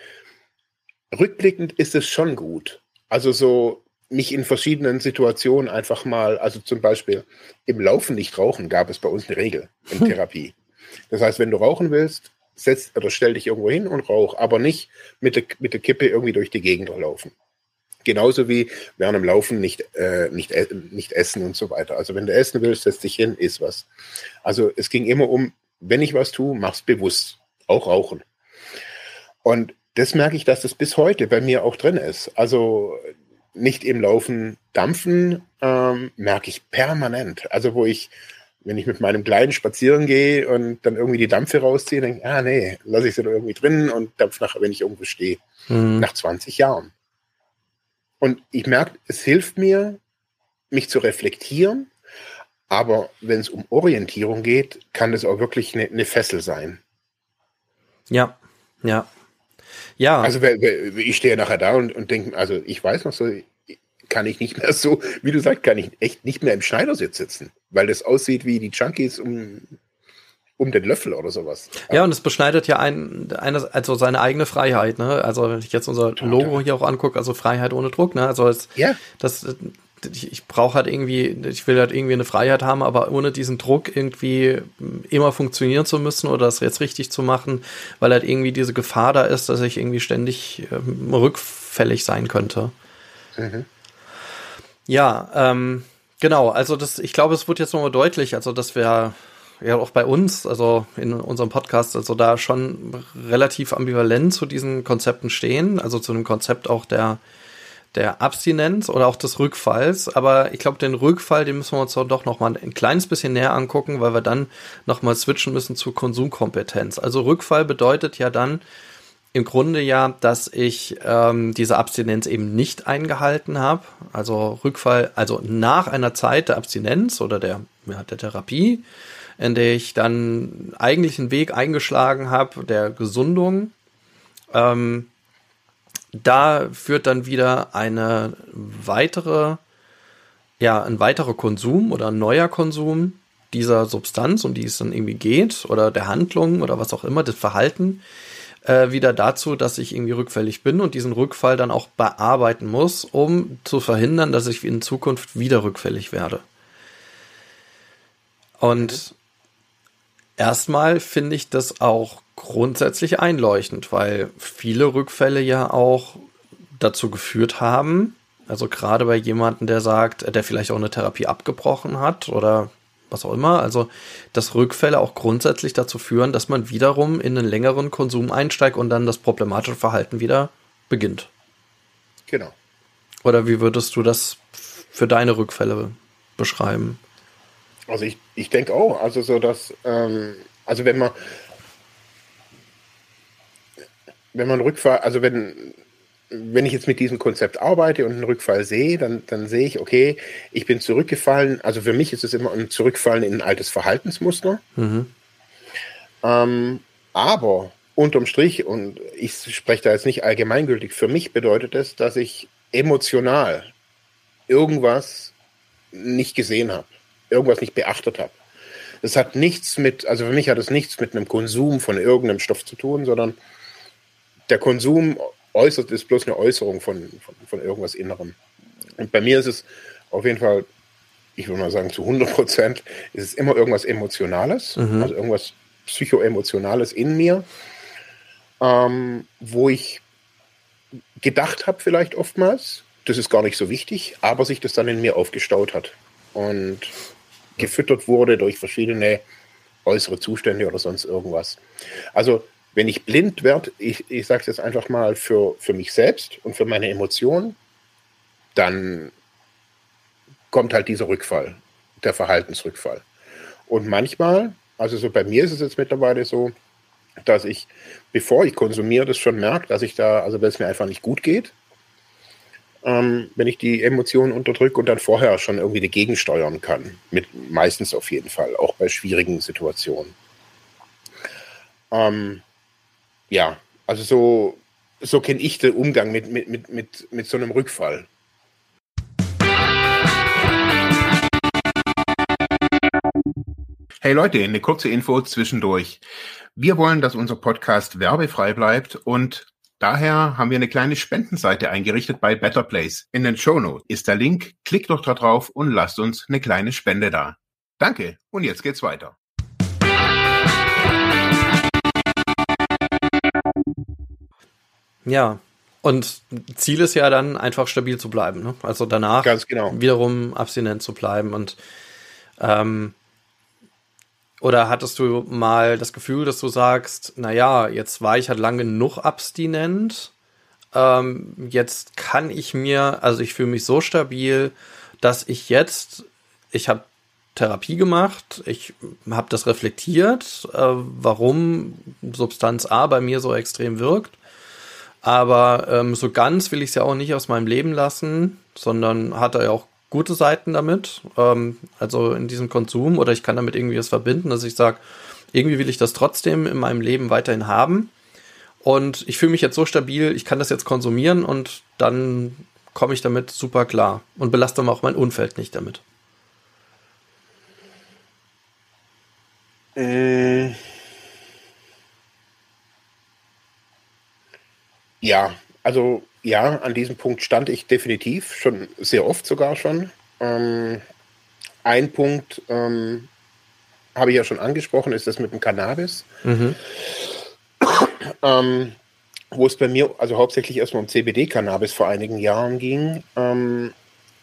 rückblickend ist es schon gut. Also so mich in verschiedenen Situationen einfach mal, also zum Beispiel im Laufen nicht rauchen, gab es bei uns eine Regel in hm. Therapie. Das heißt, wenn du rauchen willst, setz oder stell dich irgendwo hin und rauch, aber nicht mit der, mit der Kippe irgendwie durch die Gegend laufen. Genauso wie während dem Laufen nicht, äh, nicht, äh, nicht essen und so weiter. Also wenn du essen willst, setz dich hin, iss was. Also es ging immer um, wenn ich was tue, mach's bewusst. Auch rauchen. Und das merke ich, dass das bis heute bei mir auch drin ist. Also nicht im Laufen dampfen, ähm, merke ich permanent. Also wo ich, wenn ich mit meinem Kleinen spazieren gehe und dann irgendwie die Dampfe rausziehe, denke ich, ah nee, lasse ich sie doch irgendwie drin und dampf nachher, wenn ich irgendwo stehe. Mhm. Nach 20 Jahren. Und ich merke, es hilft mir, mich zu reflektieren. Aber wenn es um Orientierung geht, kann es auch wirklich eine, eine Fessel sein. Ja, ja. Ja. Also ich stehe nachher da und, und denke, also ich weiß noch so, kann ich nicht mehr so, wie du sagst, kann ich echt nicht mehr im Schneidersitz sitzen, weil das aussieht wie die Junkies um um den Löffel oder sowas. Ja, und es beschneidet ja ein, eine, also seine eigene Freiheit, ne? Also wenn ich jetzt unser Logo hier auch angucke, also Freiheit ohne Druck, ne? Also es, ja. das, ich, ich brauche halt irgendwie, ich will halt irgendwie eine Freiheit haben, aber ohne diesen Druck irgendwie immer funktionieren zu müssen oder das jetzt richtig zu machen, weil halt irgendwie diese Gefahr da ist, dass ich irgendwie ständig ähm, rückfällig sein könnte. Mhm. Ja, ähm, genau, also das, ich glaube, es wird jetzt nochmal deutlich, also dass wir ja auch bei uns, also in unserem Podcast, also da schon relativ ambivalent zu diesen Konzepten stehen, also zu dem Konzept auch der, der Abstinenz oder auch des Rückfalls. Aber ich glaube, den Rückfall, den müssen wir uns doch noch mal ein kleines bisschen näher angucken, weil wir dann noch mal switchen müssen zu Konsumkompetenz. Also Rückfall bedeutet ja dann im Grunde ja, dass ich ähm, diese Abstinenz eben nicht eingehalten habe. Also Rückfall, also nach einer Zeit der Abstinenz oder der, ja, der Therapie in der ich dann eigentlich einen Weg eingeschlagen habe der Gesundung. Ähm, da führt dann wieder eine weitere, ja, ein weiterer Konsum oder ein neuer Konsum dieser Substanz, um die es dann irgendwie geht, oder der Handlung oder was auch immer, das Verhalten, äh, wieder dazu, dass ich irgendwie rückfällig bin und diesen Rückfall dann auch bearbeiten muss, um zu verhindern, dass ich in Zukunft wieder rückfällig werde. Und Erstmal finde ich das auch grundsätzlich einleuchtend, weil viele Rückfälle ja auch dazu geführt haben, also gerade bei jemandem, der sagt, der vielleicht auch eine Therapie abgebrochen hat oder was auch immer, also dass Rückfälle auch grundsätzlich dazu führen, dass man wiederum in einen längeren Konsum einsteigt und dann das problematische Verhalten wieder beginnt. Genau. Oder wie würdest du das für deine Rückfälle beschreiben? Also ich, ich denke auch, also so dass, ähm, also wenn man, wenn man Rückfall, also wenn, wenn ich jetzt mit diesem Konzept arbeite und einen Rückfall sehe, dann, dann sehe ich, okay, ich bin zurückgefallen. Also für mich ist es immer ein Zurückfallen in ein altes Verhaltensmuster. Mhm. Ähm, aber unterm Strich, und ich spreche da jetzt nicht allgemeingültig, für mich bedeutet es, dass ich emotional irgendwas nicht gesehen habe irgendwas nicht beachtet habe. Das hat nichts mit, also für mich hat es nichts mit einem Konsum von irgendeinem Stoff zu tun, sondern der Konsum äußert ist bloß eine Äußerung von, von, von irgendwas Innerem. Und bei mir ist es auf jeden Fall, ich würde mal sagen, zu 100 Prozent ist es immer irgendwas Emotionales, mhm. also irgendwas Psychoemotionales in mir, ähm, wo ich gedacht habe, vielleicht oftmals, das ist gar nicht so wichtig, aber sich das dann in mir aufgestaut hat. Und gefüttert wurde durch verschiedene äußere Zustände oder sonst irgendwas. Also wenn ich blind werde, ich, ich sage es jetzt einfach mal für, für mich selbst und für meine Emotionen, dann kommt halt dieser Rückfall, der Verhaltensrückfall. Und manchmal, also so bei mir ist es jetzt mittlerweile so, dass ich, bevor ich konsumiere, das schon merke, dass ich da, also wenn es mir einfach nicht gut geht, ähm, wenn ich die Emotionen unterdrücke und dann vorher schon irgendwie dagegen steuern kann. Mit, meistens auf jeden Fall, auch bei schwierigen Situationen. Ähm, ja, also so, so kenne ich den Umgang mit, mit, mit, mit, mit so einem Rückfall. Hey Leute, eine kurze Info zwischendurch. Wir wollen, dass unser Podcast werbefrei bleibt und Daher haben wir eine kleine Spendenseite eingerichtet bei Better Place. In den Show Notes ist der Link. Klickt doch da drauf und lasst uns eine kleine Spende da. Danke und jetzt geht's weiter. Ja, und Ziel ist ja dann einfach stabil zu bleiben. Ne? Also danach Ganz genau. wiederum abstinent zu bleiben und ähm, oder hattest du mal das Gefühl, dass du sagst, naja, jetzt war ich halt lange genug abstinent, ähm, jetzt kann ich mir, also ich fühle mich so stabil, dass ich jetzt, ich habe Therapie gemacht, ich habe das reflektiert, äh, warum Substanz A bei mir so extrem wirkt. Aber ähm, so ganz will ich es ja auch nicht aus meinem Leben lassen, sondern hatte ja auch gute Seiten damit, ähm, also in diesem Konsum, oder ich kann damit irgendwie was verbinden, dass ich sage, irgendwie will ich das trotzdem in meinem Leben weiterhin haben. Und ich fühle mich jetzt so stabil, ich kann das jetzt konsumieren und dann komme ich damit super klar und belaste auch mein Umfeld nicht damit. Äh, ja, also ja, an diesem Punkt stand ich definitiv, schon sehr oft sogar schon. Ähm, ein Punkt ähm, habe ich ja schon angesprochen, ist das mit dem Cannabis. Mhm. Ähm, wo es bei mir also hauptsächlich erstmal um CBD-Cannabis vor einigen Jahren ging, ähm,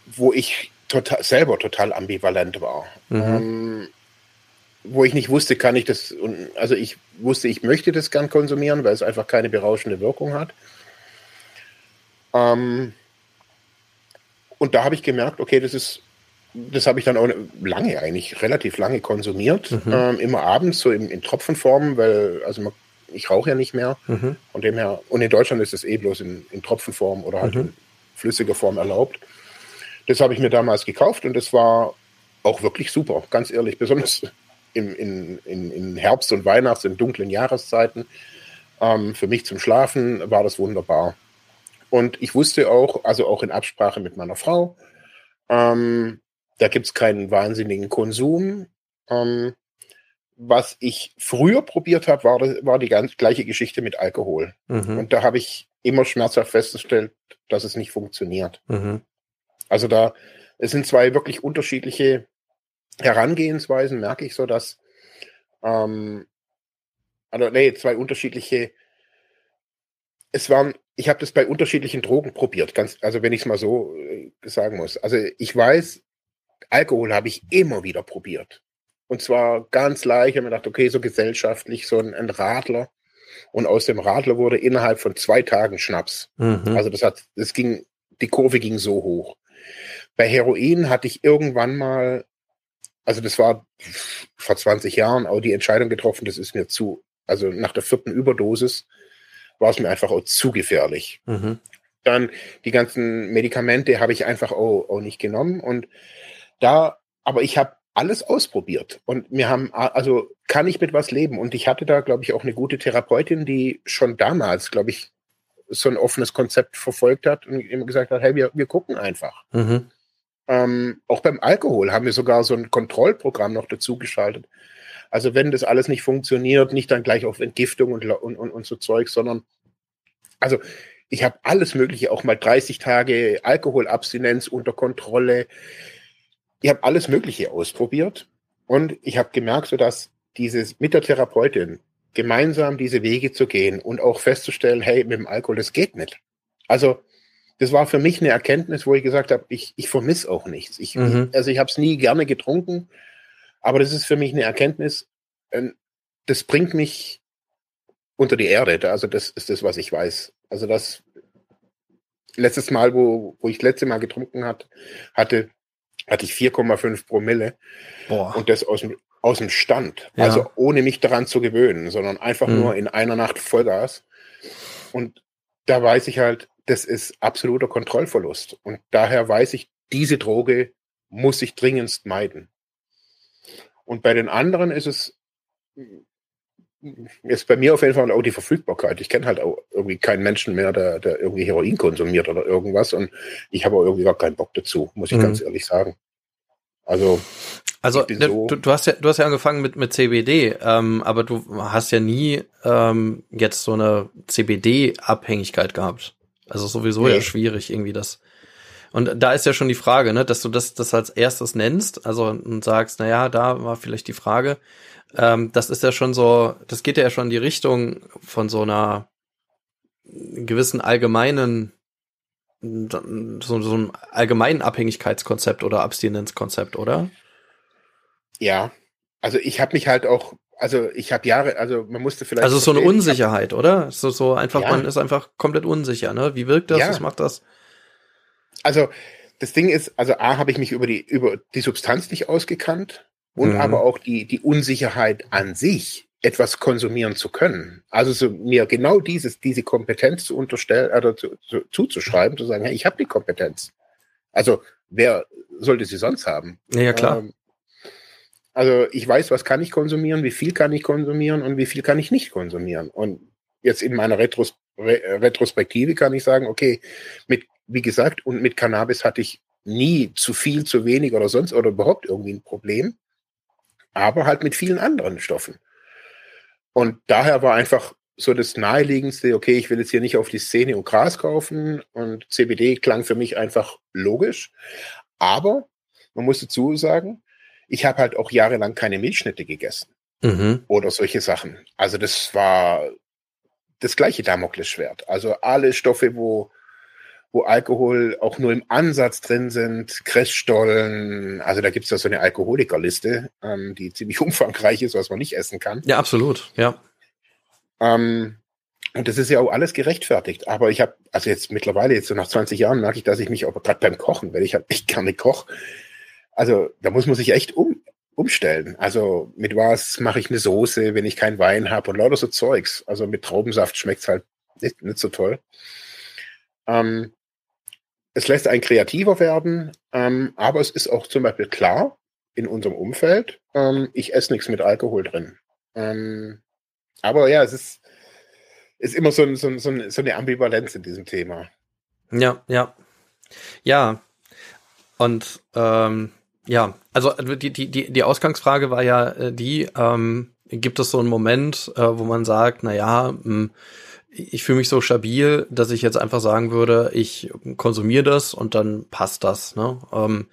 wo ich total, selber total ambivalent war. Mhm. Ähm, wo ich nicht wusste, kann ich das, also ich wusste, ich möchte das gern konsumieren, weil es einfach keine berauschende Wirkung hat. Ähm, und da habe ich gemerkt, okay, das ist, das habe ich dann auch lange eigentlich, relativ lange konsumiert, mhm. ähm, immer abends so in, in Tropfenform, weil, also man, ich rauche ja nicht mehr. Mhm. Von dem her, und in Deutschland ist es eh bloß in, in Tropfenform oder halt mhm. in flüssiger Form erlaubt. Das habe ich mir damals gekauft und das war auch wirklich super, ganz ehrlich, besonders im, in, in, in Herbst und Weihnachts, in dunklen Jahreszeiten. Ähm, für mich zum Schlafen war das wunderbar. Und ich wusste auch, also auch in Absprache mit meiner Frau, ähm, da gibt es keinen wahnsinnigen Konsum. Ähm, was ich früher probiert habe, war, war die ganz gleiche Geschichte mit Alkohol. Mhm. Und da habe ich immer schmerzhaft festgestellt, dass es nicht funktioniert. Mhm. Also da, es sind zwei wirklich unterschiedliche Herangehensweisen, merke ich so, dass, ähm, also nee, zwei unterschiedliche, es waren, ich habe das bei unterschiedlichen Drogen probiert, ganz, also wenn ich es mal so äh, sagen muss. Also ich weiß, Alkohol habe ich immer wieder probiert. Und zwar ganz leicht, ich habe mir gedacht, okay, so gesellschaftlich, so ein, ein, Radler. Und aus dem Radler wurde innerhalb von zwei Tagen Schnaps. Mhm. Also das hat, das ging, die Kurve ging so hoch. Bei Heroin hatte ich irgendwann mal, also das war vor 20 Jahren auch die Entscheidung getroffen, das ist mir zu, also nach der vierten Überdosis war es mir einfach auch zu gefährlich. Mhm. Dann die ganzen Medikamente habe ich einfach auch, auch nicht genommen und da, aber ich habe alles ausprobiert und wir haben, also kann ich mit was leben und ich hatte da, glaube ich, auch eine gute Therapeutin, die schon damals, glaube ich, so ein offenes Konzept verfolgt hat und immer gesagt hat, hey, wir, wir gucken einfach. Mhm. Ähm, auch beim Alkohol haben wir sogar so ein Kontrollprogramm noch dazu geschaltet. Also wenn das alles nicht funktioniert, nicht dann gleich auf Entgiftung und, und, und, und so Zeug, sondern also ich habe alles Mögliche, auch mal 30 Tage Alkoholabstinenz unter Kontrolle. Ich habe alles Mögliche ausprobiert und ich habe gemerkt, so dass dieses mit der Therapeutin gemeinsam diese Wege zu gehen und auch festzustellen, hey, mit dem Alkohol, das geht nicht. Also das war für mich eine Erkenntnis, wo ich gesagt habe, ich, ich vermisse auch nichts. Ich, mhm. Also ich habe es nie gerne getrunken, aber das ist für mich eine Erkenntnis, ähm, das bringt mich unter die Erde. Also das ist das, was ich weiß. Also das letztes Mal, wo, wo ich das letzte Mal getrunken hat, hatte, hatte ich 4,5 Promille. Boah. Und das aus dem, aus dem Stand. Ja. Also ohne mich daran zu gewöhnen, sondern einfach mhm. nur in einer Nacht Vollgas. Und da weiß ich halt, das ist absoluter Kontrollverlust. Und daher weiß ich, diese Droge muss ich dringendst meiden. Und bei den anderen ist es jetzt bei mir auf jeden Fall auch die Verfügbarkeit. Ich kenne halt auch irgendwie keinen Menschen mehr, der, der irgendwie Heroin konsumiert oder irgendwas. Und ich habe auch irgendwie gar keinen Bock dazu, muss ich mhm. ganz ehrlich sagen. Also also ne, so du, du, hast ja du hast ja angefangen mit mit CBD, ähm, aber du hast ja nie ähm, jetzt so eine CBD Abhängigkeit gehabt. Also sowieso nee. ja schwierig irgendwie das. Und da ist ja schon die Frage, ne, dass du das, das als erstes nennst, also und sagst, na ja, da war vielleicht die Frage. Ähm, das ist ja schon so, das geht ja schon in die Richtung von so einer gewissen allgemeinen, so, so einem allgemeinen Abhängigkeitskonzept oder Abstinenzkonzept, oder? Ja, also ich habe mich halt auch also ich habe Jahre, also man musste vielleicht. Also so eine Unsicherheit, oder? So, so einfach, ja. man ist einfach komplett unsicher, ne? Wie wirkt das? Ja. Was macht das? Also das Ding ist, also A habe ich mich über die, über die Substanz nicht ausgekannt und mhm. aber auch die, die Unsicherheit an sich, etwas konsumieren zu können. Also so mir genau dieses, diese Kompetenz zu unterstellen, oder zu, zu, zuzuschreiben, zu sagen, hey, ich habe die Kompetenz. Also wer sollte sie sonst haben? Ja, klar. Ähm, also ich weiß, was kann ich konsumieren, wie viel kann ich konsumieren und wie viel kann ich nicht konsumieren. Und jetzt in meiner Retros Retrospektive kann ich sagen, okay, mit, wie gesagt, und mit Cannabis hatte ich nie zu viel, zu wenig oder sonst oder überhaupt irgendwie ein Problem. aber halt mit vielen anderen Stoffen. Und daher war einfach so das naheliegendste, okay, ich will jetzt hier nicht auf die Szene und Gras kaufen und CBD klang für mich einfach logisch. Aber man muss dazu sagen, ich habe halt auch jahrelang keine Milchschnitte gegessen mhm. oder solche Sachen. Also das war das gleiche Damoklesschwert. Also alle Stoffe, wo wo Alkohol auch nur im Ansatz drin sind, Cressstollen, also da gibt's da so eine Alkoholikerliste, ähm, die ziemlich umfangreich ist, was man nicht essen kann. Ja, absolut, ja. Ähm, und das ist ja auch alles gerechtfertigt. Aber ich habe, also jetzt mittlerweile, jetzt so nach 20 Jahren, merke ich, dass ich mich auch gerade beim Kochen, weil ich halt echt gerne koche, also da muss man sich echt um, umstellen. Also mit was mache ich eine Soße, wenn ich keinen Wein habe und lauter so Zeugs. Also mit Traubensaft schmeckt's halt nicht, nicht so toll. Ähm, es lässt einen kreativer werden, ähm, aber es ist auch zum Beispiel klar in unserem Umfeld, ähm, ich esse nichts mit Alkohol drin. Ähm, aber ja, es ist, ist immer so, so, so, so eine Ambivalenz in diesem Thema. Ja, ja. Ja. Und ähm, ja, also die, die, die, die Ausgangsfrage war ja äh, die, ähm, gibt es so einen Moment, äh, wo man sagt, na ja, mh, hm, ich fühle mich so stabil, dass ich jetzt einfach sagen würde, ich konsumiere das und dann passt das. Ne? Ähm,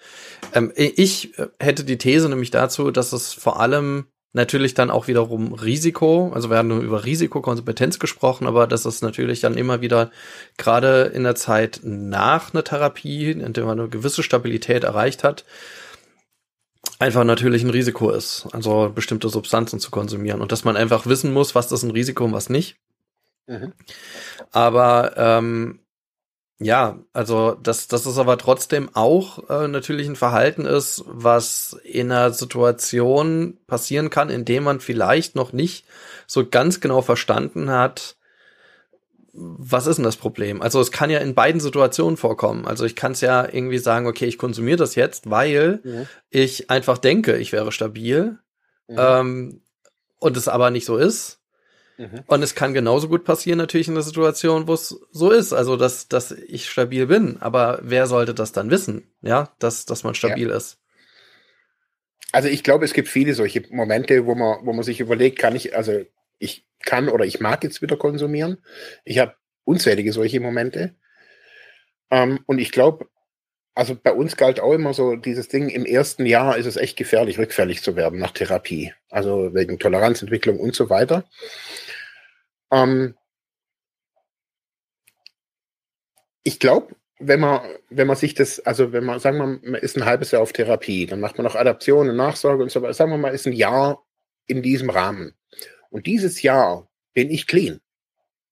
ähm, ich hätte die These nämlich dazu, dass es vor allem natürlich dann auch wiederum Risiko, also wir haben nur über Risikokompetenz gesprochen, aber dass es natürlich dann immer wieder gerade in der Zeit nach einer Therapie, in der man eine gewisse Stabilität erreicht hat, einfach natürlich ein Risiko ist, also bestimmte Substanzen zu konsumieren und dass man einfach wissen muss, was das ein Risiko und was nicht. Mhm. Aber ähm, ja, also dass das ist aber trotzdem auch äh, natürlich ein Verhalten ist, was in einer Situation passieren kann, in dem man vielleicht noch nicht so ganz genau verstanden hat, was ist denn das Problem? Also es kann ja in beiden Situationen vorkommen. Also ich kann es ja irgendwie sagen, okay, ich konsumiere das jetzt, weil mhm. ich einfach denke, ich wäre stabil mhm. ähm, und es aber nicht so ist. Mhm. Und es kann genauso gut passieren, natürlich in der Situation, wo es so ist, also dass, dass ich stabil bin. Aber wer sollte das dann wissen, ja, dass, dass man stabil ja. ist? Also ich glaube, es gibt viele solche Momente, wo man, wo man sich überlegt, kann ich, also ich kann oder ich mag jetzt wieder konsumieren. Ich habe unzählige solche Momente. Ähm, und ich glaube, also bei uns galt auch immer so dieses Ding, im ersten Jahr ist es echt gefährlich, rückfällig zu werden nach Therapie. Also wegen Toleranzentwicklung und so weiter. Ähm, ich glaube, wenn man, wenn man sich das, also wenn man, sagen wir mal, man ist ein halbes Jahr auf Therapie, dann macht man noch Adaption und Nachsorge und so weiter. Sagen wir mal, ist ein Jahr in diesem Rahmen. Und dieses Jahr bin ich clean.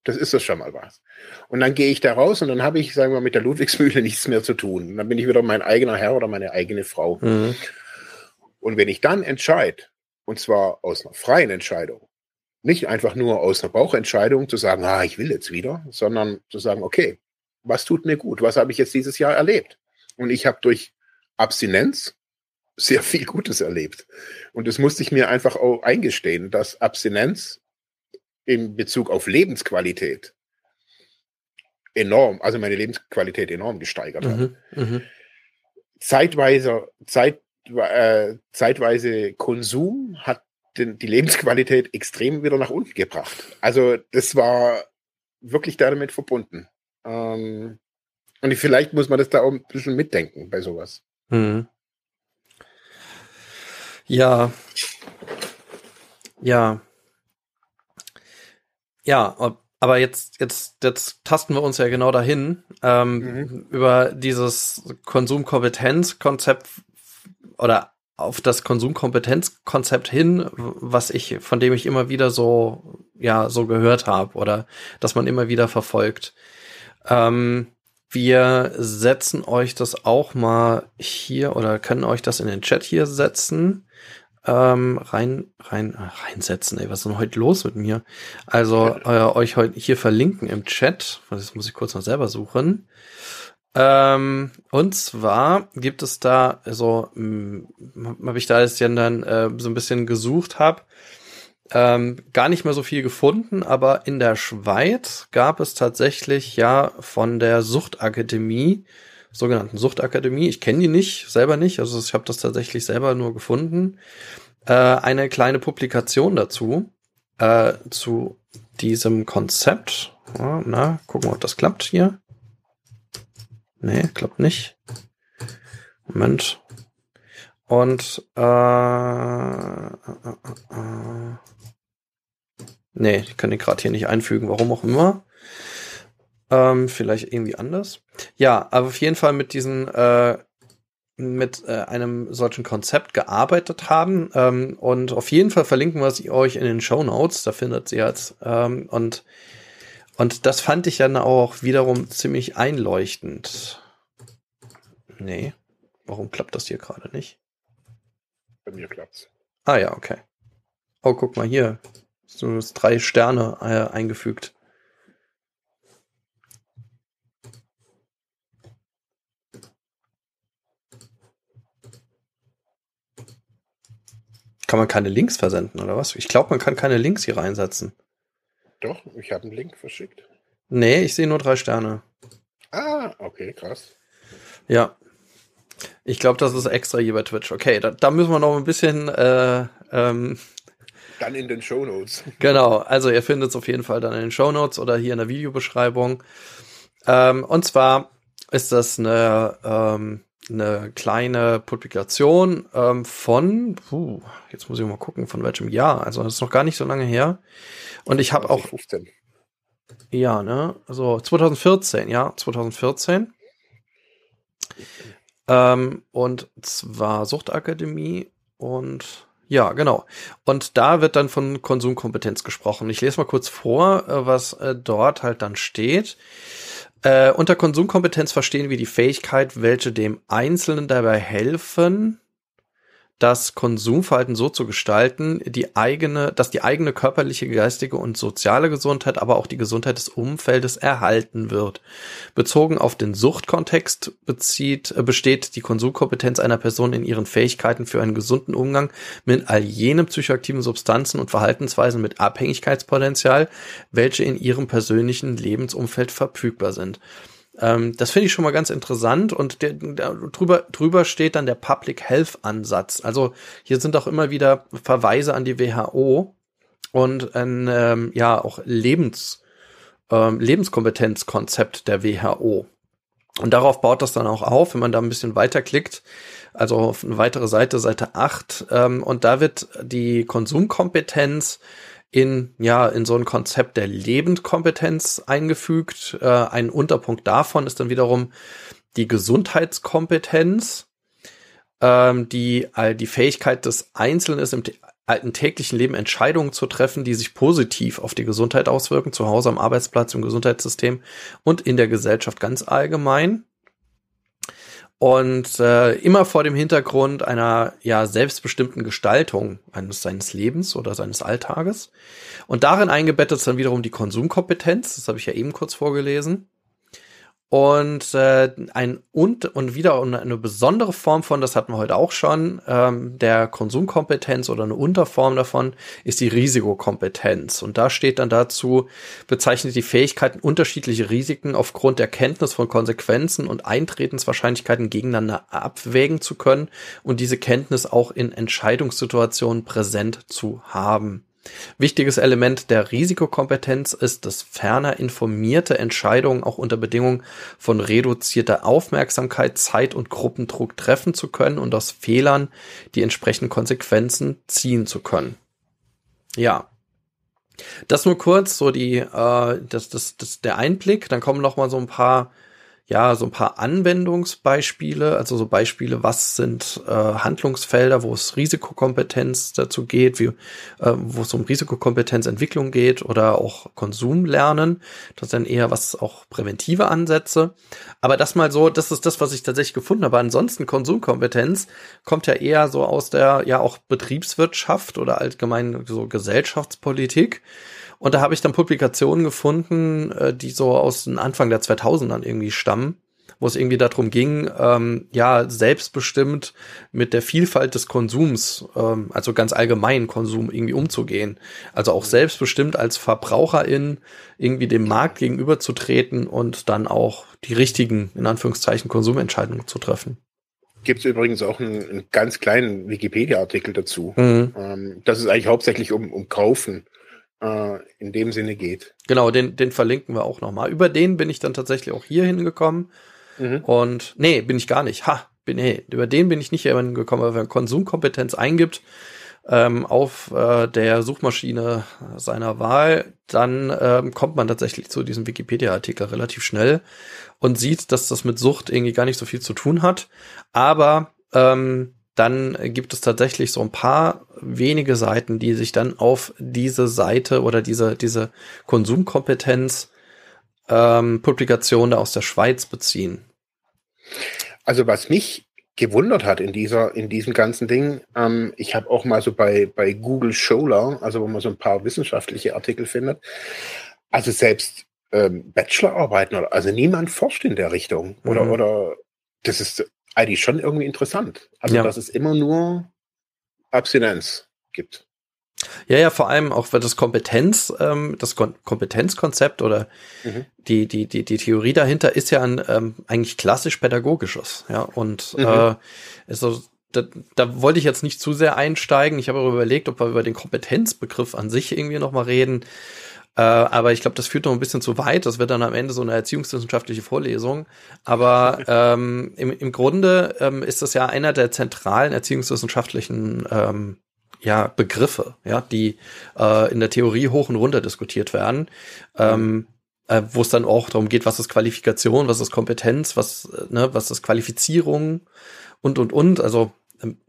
Das ist das schon mal was. Und dann gehe ich da raus und dann habe ich, sagen wir mal, mit der Ludwigsmühle nichts mehr zu tun. Und dann bin ich wieder mein eigener Herr oder meine eigene Frau. Mhm. Und wenn ich dann entscheide, und zwar aus einer freien Entscheidung, nicht einfach nur aus einer Bauchentscheidung zu sagen, ah, ich will jetzt wieder, sondern zu sagen, okay, was tut mir gut? Was habe ich jetzt dieses Jahr erlebt? Und ich habe durch Abstinenz sehr viel Gutes erlebt. Und das musste ich mir einfach auch eingestehen, dass Abstinenz in Bezug auf Lebensqualität enorm, also meine Lebensqualität enorm gesteigert hat. Mhm, mh. Zeitweise, Zeit, äh, zeitweise Konsum hat den, die Lebensqualität extrem wieder nach unten gebracht. Also das war wirklich damit verbunden. Ähm, und vielleicht muss man das da auch ein bisschen mitdenken bei sowas. Mhm. Ja. Ja. Ja, aber jetzt, jetzt, jetzt tasten wir uns ja genau dahin, ähm, mhm. über dieses Konsumkompetenzkonzept oder auf das Konsumkompetenzkonzept hin, was ich, von dem ich immer wieder so, ja, so gehört habe oder dass man immer wieder verfolgt. Ähm, wir setzen euch das auch mal hier oder können euch das in den Chat hier setzen. Ähm, rein, rein, reinsetzen, ey, was ist denn heute los mit mir? Also, äh, euch heute hier verlinken im Chat. Das muss ich kurz noch selber suchen. Ähm, und zwar gibt es da, also hm, habe ich da jetzt ja dann äh, so ein bisschen gesucht habe, ähm, gar nicht mehr so viel gefunden, aber in der Schweiz gab es tatsächlich ja von der Suchtakademie, sogenannten Suchtakademie, ich kenne die nicht, selber nicht, also ich habe das tatsächlich selber nur gefunden, äh, eine kleine Publikation dazu, äh, zu diesem Konzept. Ja, na, gucken wir, ob das klappt hier. Nee, klappt nicht. Moment. Und äh, äh, äh, äh. Nee, ich kann den gerade hier nicht einfügen, warum auch immer. Ähm, vielleicht irgendwie anders. Ja, aber auf jeden Fall mit diesen äh, mit äh, einem solchen Konzept gearbeitet haben. Ähm, und auf jeden Fall verlinken wir es euch in den Show Notes. Da findet ihr jetzt. Ähm, und, und das fand ich dann auch wiederum ziemlich einleuchtend. Nee. Warum klappt das hier gerade nicht? Bei mir klappt's. Ah ja, okay. Oh, guck mal hier. So ist drei Sterne äh, eingefügt. Kann man keine Links versenden oder was? Ich glaube, man kann keine Links hier reinsetzen. Doch, ich habe einen Link verschickt. Nee, ich sehe nur drei Sterne. Ah, okay, krass. Ja. Ich glaube, das ist extra hier bei Twitch. Okay, da, da müssen wir noch ein bisschen. Äh, ähm, dann in den Show Notes. Genau, also ihr findet es auf jeden Fall dann in den Show Notes oder hier in der Videobeschreibung. Ähm, und zwar ist das eine ähm, eine kleine Publikation ähm, von, puh, jetzt muss ich mal gucken, von welchem Jahr. Also das ist noch gar nicht so lange her. Und ich habe auch. 15. Ja, ne? Also 2014, ja, 2014. Ähm, und zwar Suchtakademie und ja, genau. Und da wird dann von Konsumkompetenz gesprochen. Ich lese mal kurz vor, äh, was äh, dort halt dann steht. Äh, unter Konsumkompetenz verstehen wir die Fähigkeit, welche dem Einzelnen dabei helfen, das Konsumverhalten so zu gestalten, die eigene, dass die eigene körperliche, geistige und soziale Gesundheit, aber auch die Gesundheit des Umfeldes erhalten wird. Bezogen auf den Suchtkontext bezieht, äh, besteht die Konsumkompetenz einer Person in ihren Fähigkeiten für einen gesunden Umgang mit all jenen psychoaktiven Substanzen und Verhaltensweisen mit Abhängigkeitspotenzial, welche in ihrem persönlichen Lebensumfeld verfügbar sind. Ähm, das finde ich schon mal ganz interessant und der, der, drüber, drüber steht dann der Public Health Ansatz. Also hier sind auch immer wieder Verweise an die WHO und ein ähm, ja auch Lebens, ähm, Lebenskompetenzkonzept der WHO. Und darauf baut das dann auch auf, wenn man da ein bisschen weiterklickt, also auf eine weitere Seite, Seite 8, ähm, und da wird die Konsumkompetenz in, ja, in so ein Konzept der Lebendkompetenz eingefügt. Äh, ein Unterpunkt davon ist dann wiederum die Gesundheitskompetenz, ähm, die all die Fähigkeit des Einzelnen ist, im alten täglichen Leben Entscheidungen zu treffen, die sich positiv auf die Gesundheit auswirken, zu Hause am Arbeitsplatz, im Gesundheitssystem und in der Gesellschaft ganz allgemein. Und äh, immer vor dem Hintergrund einer ja selbstbestimmten Gestaltung eines seines Lebens oder seines Alltages. Und darin eingebettet ist dann wiederum die Konsumkompetenz, das habe ich ja eben kurz vorgelesen. Und äh, ein und und wieder eine besondere Form von, das hatten wir heute auch schon, ähm, der Konsumkompetenz oder eine Unterform davon ist die Risikokompetenz. Und da steht dann dazu, bezeichnet die Fähigkeiten, unterschiedliche Risiken aufgrund der Kenntnis von Konsequenzen und Eintretenswahrscheinlichkeiten gegeneinander abwägen zu können und diese Kenntnis auch in Entscheidungssituationen präsent zu haben. Wichtiges Element der Risikokompetenz ist, dass ferner informierte Entscheidungen auch unter Bedingungen von reduzierter Aufmerksamkeit, Zeit und Gruppendruck treffen zu können und aus Fehlern die entsprechenden Konsequenzen ziehen zu können. Ja. Das nur kurz, so die, äh, das, das, das, der Einblick. Dann kommen noch mal so ein paar ja, so ein paar Anwendungsbeispiele, also so Beispiele, was sind äh, Handlungsfelder, wo es Risikokompetenz dazu geht, wie, äh, wo es um Risikokompetenzentwicklung geht oder auch Konsumlernen. Das ist dann eher was auch präventive Ansätze. Aber das mal so, das ist das, was ich tatsächlich gefunden habe. Ansonsten Konsumkompetenz kommt ja eher so aus der ja auch Betriebswirtschaft oder allgemein so Gesellschaftspolitik. Und da habe ich dann Publikationen gefunden, äh, die so aus den Anfang der 2000ern irgendwie stammen, wo es irgendwie darum ging, ähm, ja, selbstbestimmt mit der Vielfalt des Konsums, ähm, also ganz allgemein Konsum irgendwie umzugehen. Also auch selbstbestimmt als Verbraucherin irgendwie dem Markt gegenüberzutreten und dann auch die richtigen, in Anführungszeichen, Konsumentscheidungen zu treffen. gibt es übrigens auch einen, einen, ganz kleinen Wikipedia-Artikel dazu, mhm. ähm, dass es eigentlich hauptsächlich um, um Kaufen äh, in dem Sinne geht. Genau, den, den verlinken wir auch nochmal. Über den bin ich dann tatsächlich auch hier hingekommen. Mhm. Und nee, bin ich gar nicht. Ha, bin, nee, über den bin ich nicht hingekommen, aber wenn man Konsumkompetenz eingibt, ähm, auf äh, der Suchmaschine seiner Wahl, dann ähm, kommt man tatsächlich zu diesem Wikipedia-Artikel relativ schnell und sieht, dass das mit Sucht irgendwie gar nicht so viel zu tun hat. Aber ähm, dann gibt es tatsächlich so ein paar wenige Seiten, die sich dann auf diese Seite oder diese, diese Konsumkompetenz ähm, Publikation aus der Schweiz beziehen. Also was mich gewundert hat in dieser, in diesem ganzen Ding. Ähm, ich habe auch mal so bei, bei Google Scholar, also wo man so ein paar wissenschaftliche Artikel findet, also selbst ähm, Bachelorarbeiten oder also niemand forscht in der Richtung. Oder, mhm. oder das ist eigentlich schon irgendwie interessant. Also ja. dass es immer nur Abstinenz gibt. Ja, ja, vor allem auch für das Kompetenz, ähm, das Kon Kompetenzkonzept oder mhm. die, die, die, die Theorie dahinter ist ja ein ähm, eigentlich klassisch pädagogisches, ja. Und mhm. äh, also da, da wollte ich jetzt nicht zu sehr einsteigen. Ich habe aber überlegt, ob wir über den Kompetenzbegriff an sich irgendwie nochmal reden. Äh, aber ich glaube, das führt noch ein bisschen zu weit. Das wird dann am Ende so eine erziehungswissenschaftliche Vorlesung. Aber ähm, im, im Grunde ähm, ist das ja einer der zentralen erziehungswissenschaftlichen ähm, ja, Begriffe, ja, die äh, in der Theorie hoch und runter diskutiert werden. Ähm, äh, wo es dann auch darum geht, was ist Qualifikation, was ist Kompetenz, was, äh, ne, was ist Qualifizierung und und und. Also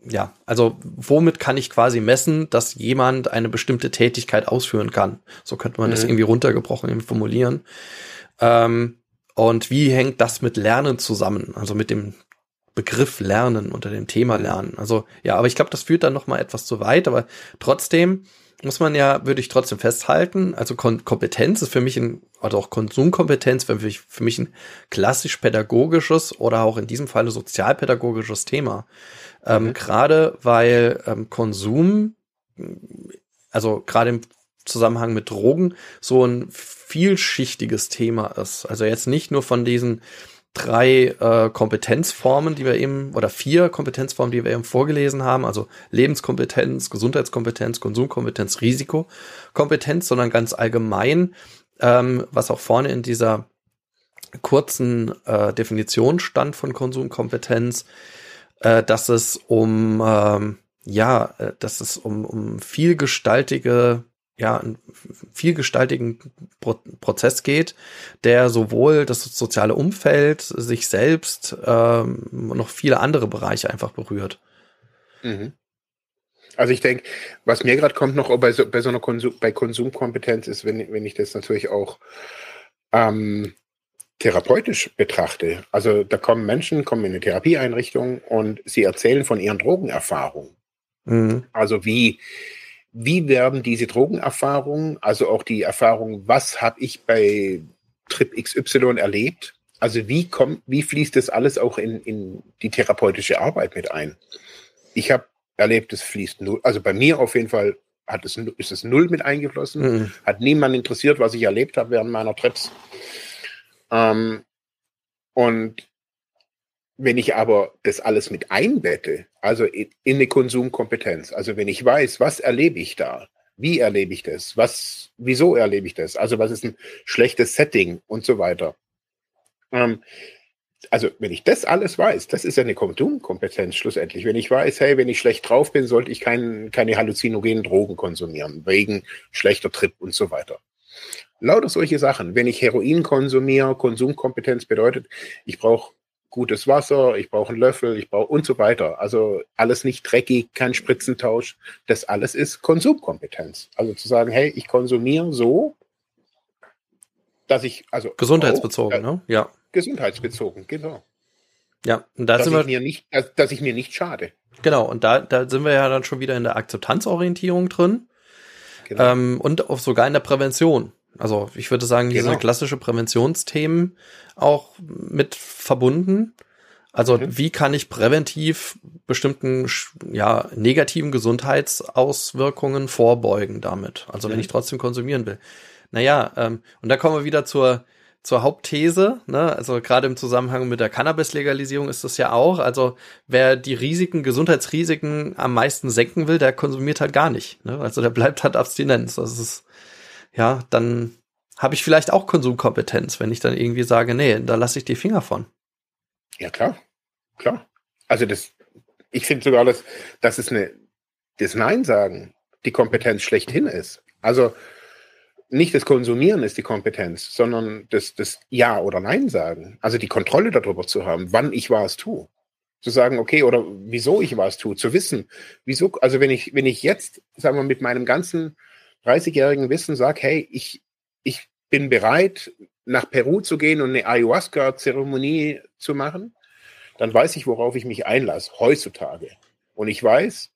ja, also womit kann ich quasi messen, dass jemand eine bestimmte Tätigkeit ausführen kann? So könnte man mhm. das irgendwie runtergebrochen formulieren. Ähm, und wie hängt das mit Lernen zusammen? Also mit dem Begriff Lernen, unter dem Thema Lernen. Also ja, aber ich glaube, das führt dann noch mal etwas zu weit. Aber trotzdem muss man ja, würde ich trotzdem festhalten, also Kon Kompetenz ist für mich ein, oder auch Konsumkompetenz für mich, für mich ein klassisch pädagogisches oder auch in diesem Falle sozialpädagogisches Thema. Ähm, mhm. Gerade weil ähm, Konsum, also gerade im Zusammenhang mit Drogen, so ein vielschichtiges Thema ist. Also jetzt nicht nur von diesen drei äh, Kompetenzformen, die wir eben, oder vier Kompetenzformen, die wir eben vorgelesen haben, also Lebenskompetenz, Gesundheitskompetenz, Konsumkompetenz, Risikokompetenz, sondern ganz allgemein, ähm, was auch vorne in dieser kurzen äh, Definition stand von Konsumkompetenz, äh, dass es um ähm, ja, äh, dass es um, um vielgestaltige ja, einen vielgestaltigen Pro Prozess geht, der sowohl das soziale Umfeld, sich selbst, ähm, noch viele andere Bereiche einfach berührt. Mhm. Also ich denke, was mir gerade kommt noch bei so, bei so einer Konsum, bei Konsumkompetenz ist, wenn, wenn ich das natürlich auch ähm, therapeutisch betrachte. Also da kommen Menschen, kommen in eine Therapieeinrichtung und sie erzählen von ihren Drogenerfahrungen. Mhm. Also wie, wie werden diese Drogenerfahrungen, also auch die Erfahrung, was habe ich bei Trip XY erlebt, also wie kommt, wie fließt das alles auch in, in die therapeutische Arbeit mit ein? Ich habe erlebt, es fließt null, also bei mir auf jeden Fall hat es, ist es null mit eingeflossen, mhm. hat niemand interessiert, was ich erlebt habe während meiner Trips. Ähm, und wenn ich aber das alles mit einbette, also in, in eine Konsumkompetenz, also wenn ich weiß, was erlebe ich da, wie erlebe ich das, was, wieso erlebe ich das, also was ist ein schlechtes Setting und so weiter. Ähm, also wenn ich das alles weiß, das ist ja eine Konsumkompetenz schlussendlich. Wenn ich weiß, hey, wenn ich schlecht drauf bin, sollte ich kein, keine halluzinogenen Drogen konsumieren, wegen schlechter Trip und so weiter. Lauter solche Sachen. Wenn ich Heroin konsumiere, Konsumkompetenz bedeutet, ich brauche gutes Wasser, ich brauche einen Löffel, ich brauche und so weiter. Also alles nicht dreckig, kein Spritzentausch. Das alles ist Konsumkompetenz. Also zu sagen, hey, ich konsumiere so, dass ich, also. Gesundheitsbezogen, oh, ne? Ja. Gesundheitsbezogen, genau. Ja, und da dass sind wir. Mir nicht, dass, dass ich mir nicht schade. Genau, und da, da sind wir ja dann schon wieder in der Akzeptanzorientierung drin. Genau. Ähm, und auch sogar in der Prävention. Also ich würde sagen, genau. diese klassische Präventionsthemen auch mit verbunden. Also mhm. wie kann ich präventiv bestimmten ja, negativen Gesundheitsauswirkungen vorbeugen damit? Also mhm. wenn ich trotzdem konsumieren will. Naja, ähm, und da kommen wir wieder zur, zur Hauptthese, ne? Also gerade im Zusammenhang mit der Cannabis-Legalisierung ist das ja auch. Also wer die Risiken, Gesundheitsrisiken am meisten senken will, der konsumiert halt gar nicht. Ne? Also der bleibt halt Abstinenz. Das ist, ja, dann habe ich vielleicht auch Konsumkompetenz, wenn ich dann irgendwie sage, nee, da lasse ich die Finger von. Ja, klar. Klar. Also das, ich finde sogar, dass, dass es eine, das Nein sagen die Kompetenz schlechthin ist. Also nicht das Konsumieren ist die Kompetenz, sondern das, das Ja oder Nein sagen. Also die Kontrolle darüber zu haben, wann ich was tue. Zu sagen, okay, oder wieso ich was tue, zu wissen, wieso, also wenn ich, wenn ich jetzt, sagen wir, mit meinem ganzen 30-jährigen Wissen sage, hey, ich, ich bin bereit, nach Peru zu gehen und eine Ayahuasca-Zeremonie zu machen, dann weiß ich, worauf ich mich einlasse, heutzutage. Und ich weiß,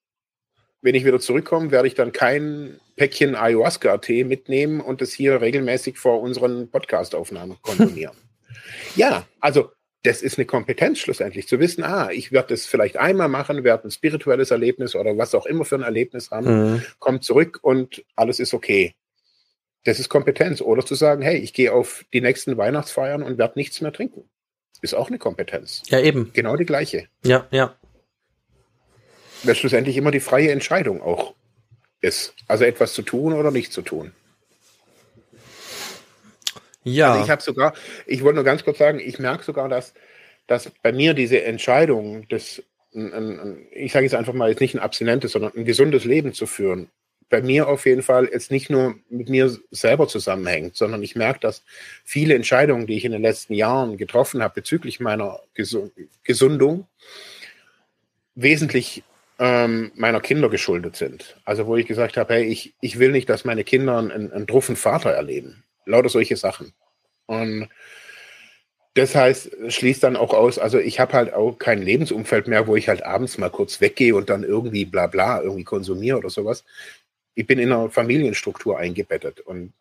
wenn ich wieder zurückkomme, werde ich dann kein Päckchen Ayahuasca-Tee mitnehmen und das hier regelmäßig vor unseren Podcast-Aufnahmen konsumieren. ja, also das ist eine Kompetenz schlussendlich, zu wissen, ah, ich werde das vielleicht einmal machen, werde ein spirituelles Erlebnis oder was auch immer für ein Erlebnis haben, mhm. kommt zurück und alles ist okay. Das ist Kompetenz. Oder zu sagen, hey, ich gehe auf die nächsten Weihnachtsfeiern und werde nichts mehr trinken. Ist auch eine Kompetenz. Ja, eben. Genau die gleiche. Ja, ja weil schlussendlich immer die freie Entscheidung auch ist. Also etwas zu tun oder nicht zu tun. Ja. Also ich habe sogar, ich wollte nur ganz kurz sagen, ich merke sogar, dass, dass bei mir diese Entscheidung, das, ich sage jetzt einfach mal, jetzt nicht ein abstinentes, sondern ein gesundes Leben zu führen, bei mir auf jeden Fall jetzt nicht nur mit mir selber zusammenhängt, sondern ich merke, dass viele Entscheidungen, die ich in den letzten Jahren getroffen habe bezüglich meiner Gesundung, wesentlich ähm, meiner Kinder geschuldet sind. Also wo ich gesagt habe, hey, ich, ich will nicht, dass meine Kinder einen, einen druffen Vater erleben. Lauter solche Sachen. Und das heißt, schließt dann auch aus, also ich habe halt auch kein Lebensumfeld mehr, wo ich halt abends mal kurz weggehe und dann irgendwie bla bla irgendwie konsumiere oder sowas. Ich bin in einer Familienstruktur eingebettet und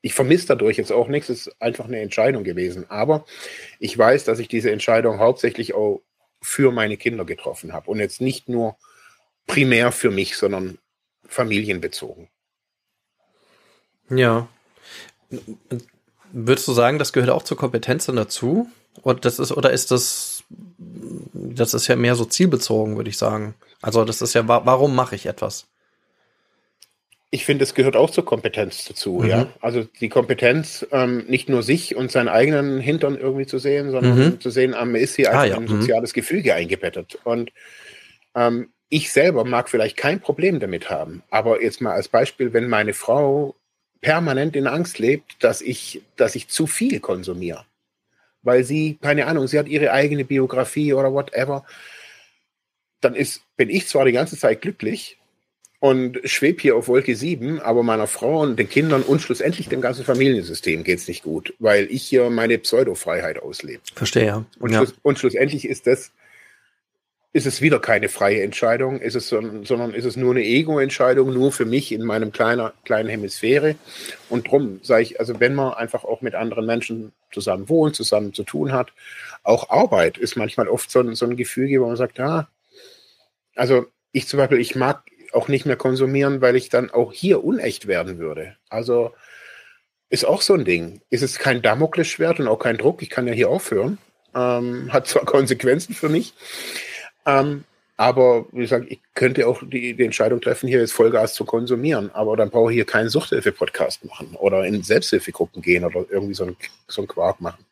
ich vermisse dadurch jetzt auch nichts, es ist einfach eine Entscheidung gewesen. Aber ich weiß, dass ich diese Entscheidung hauptsächlich auch für meine Kinder getroffen habe und jetzt nicht nur primär für mich, sondern familienbezogen. Ja. Würdest du sagen, das gehört auch zur Kompetenz dann dazu? Oder das ist, oder ist das, das ist ja mehr so zielbezogen, würde ich sagen. Also das ist ja, warum mache ich etwas? Ich finde, es gehört auch zur Kompetenz dazu, mhm. ja. Also die Kompetenz, ähm, nicht nur sich und seinen eigenen Hintern irgendwie zu sehen, sondern mhm. zu sehen, ähm, ist hier ah, ja. ein mhm. soziales Gefüge eingebettet. Und ähm, ich selber mag vielleicht kein Problem damit haben, aber jetzt mal als Beispiel, wenn meine Frau permanent in Angst lebt, dass ich, dass ich zu viel konsumiere, weil sie, keine Ahnung, sie hat ihre eigene Biografie oder whatever, dann ist, bin ich zwar die ganze Zeit glücklich, und schweb hier auf Wolke 7, aber meiner Frau und den Kindern und schlussendlich dem ganzen Familiensystem geht's nicht gut, weil ich hier meine Pseudo-Freiheit auslebe. Verstehe, ja. Und. Schluss, und schlussendlich ist das, ist es wieder keine freie Entscheidung, ist es, sondern ist es nur eine Ego-Entscheidung, nur für mich in meinem kleiner, kleinen Hemisphäre. Und drum sage ich, also wenn man einfach auch mit anderen Menschen zusammen wohnt, zusammen zu tun hat, auch Arbeit ist manchmal oft so ein, so ein Gefüge, wo man sagt, ah, also ich zum Beispiel, ich mag auch nicht mehr konsumieren, weil ich dann auch hier unecht werden würde. Also ist auch so ein Ding. Ist es kein Damoklesschwert und auch kein Druck. Ich kann ja hier aufhören. Ähm, hat zwar Konsequenzen für mich, ähm, aber wie gesagt, ich könnte auch die, die, Entscheidung treffen, hier jetzt Vollgas zu konsumieren. Aber dann brauche ich hier keinen Suchthilfe-Podcast machen oder in Selbsthilfegruppen gehen oder irgendwie so ein, so Quark machen.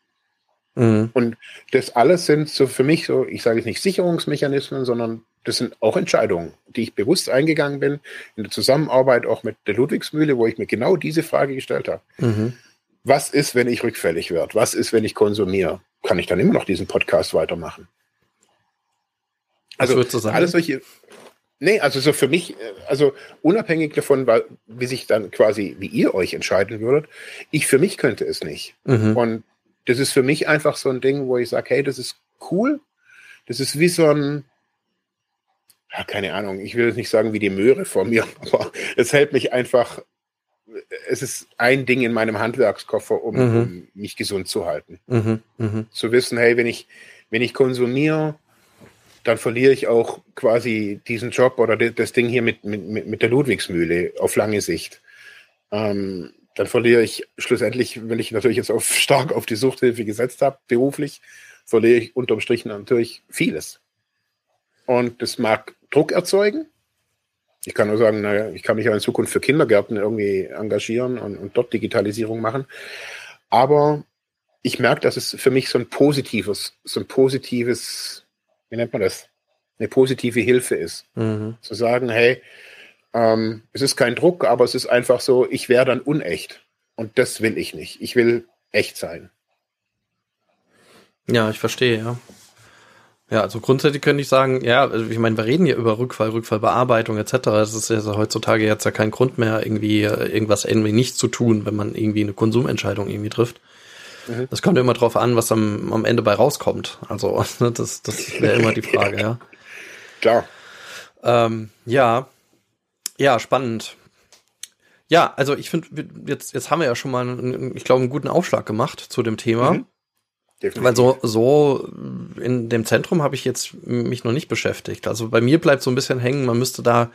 Mhm. Und das alles sind so für mich so, ich sage jetzt nicht Sicherungsmechanismen, sondern das sind auch Entscheidungen, die ich bewusst eingegangen bin, in der Zusammenarbeit auch mit der Ludwigsmühle, wo ich mir genau diese Frage gestellt habe. Mhm. Was ist, wenn ich rückfällig werde? Was ist, wenn ich konsumiere? Kann ich dann immer noch diesen Podcast weitermachen? Also, alles solche, Nee, also so für mich, also unabhängig davon, wie sich dann quasi, wie ihr euch entscheiden würdet, ich für mich könnte es nicht. Mhm. Und das ist für mich einfach so ein Ding, wo ich sage, hey, das ist cool. Das ist wie so ein, ja, keine Ahnung, ich will jetzt nicht sagen wie die Möhre vor mir, aber es hält mich einfach, es ist ein Ding in meinem Handwerkskoffer, um, mhm. um mich gesund zu halten. Mhm. Mhm. Zu wissen, hey, wenn ich, wenn ich konsumiere, dann verliere ich auch quasi diesen Job oder das Ding hier mit, mit, mit der Ludwigsmühle auf lange Sicht. Ähm, dann verliere ich schlussendlich, wenn ich natürlich jetzt auf, stark auf die Suchthilfe gesetzt habe, beruflich, verliere ich unterm Strich natürlich vieles. Und das mag Druck erzeugen. Ich kann nur sagen, naja, ich kann mich ja in Zukunft für Kindergärten irgendwie engagieren und, und dort Digitalisierung machen. Aber ich merke, dass es für mich so ein positives, so ein positives, wie nennt man das? Eine positive Hilfe ist. Mhm. Zu sagen, hey, ähm, es ist kein Druck, aber es ist einfach so, ich wäre dann unecht. Und das will ich nicht. Ich will echt sein. Ja, ich verstehe, ja. Ja, also grundsätzlich könnte ich sagen, ja, also ich meine, wir reden ja über Rückfall, Rückfallbearbeitung etc. Das ist ja heutzutage jetzt ja kein Grund mehr, irgendwie äh, irgendwas irgendwie nicht zu tun, wenn man irgendwie eine Konsumentscheidung irgendwie trifft. Mhm. Das kommt immer drauf an, was am, am Ende bei rauskommt. Also, das, das wäre immer die Frage, ja. Klar. Ähm, ja, ja, spannend. Ja, also ich finde, jetzt, jetzt haben wir ja schon mal, einen, ich glaube, einen guten Aufschlag gemacht zu dem Thema. Mhm. Definitiv. Weil so, so in dem Zentrum habe ich jetzt mich noch nicht beschäftigt. Also bei mir bleibt so ein bisschen hängen, man müsste da,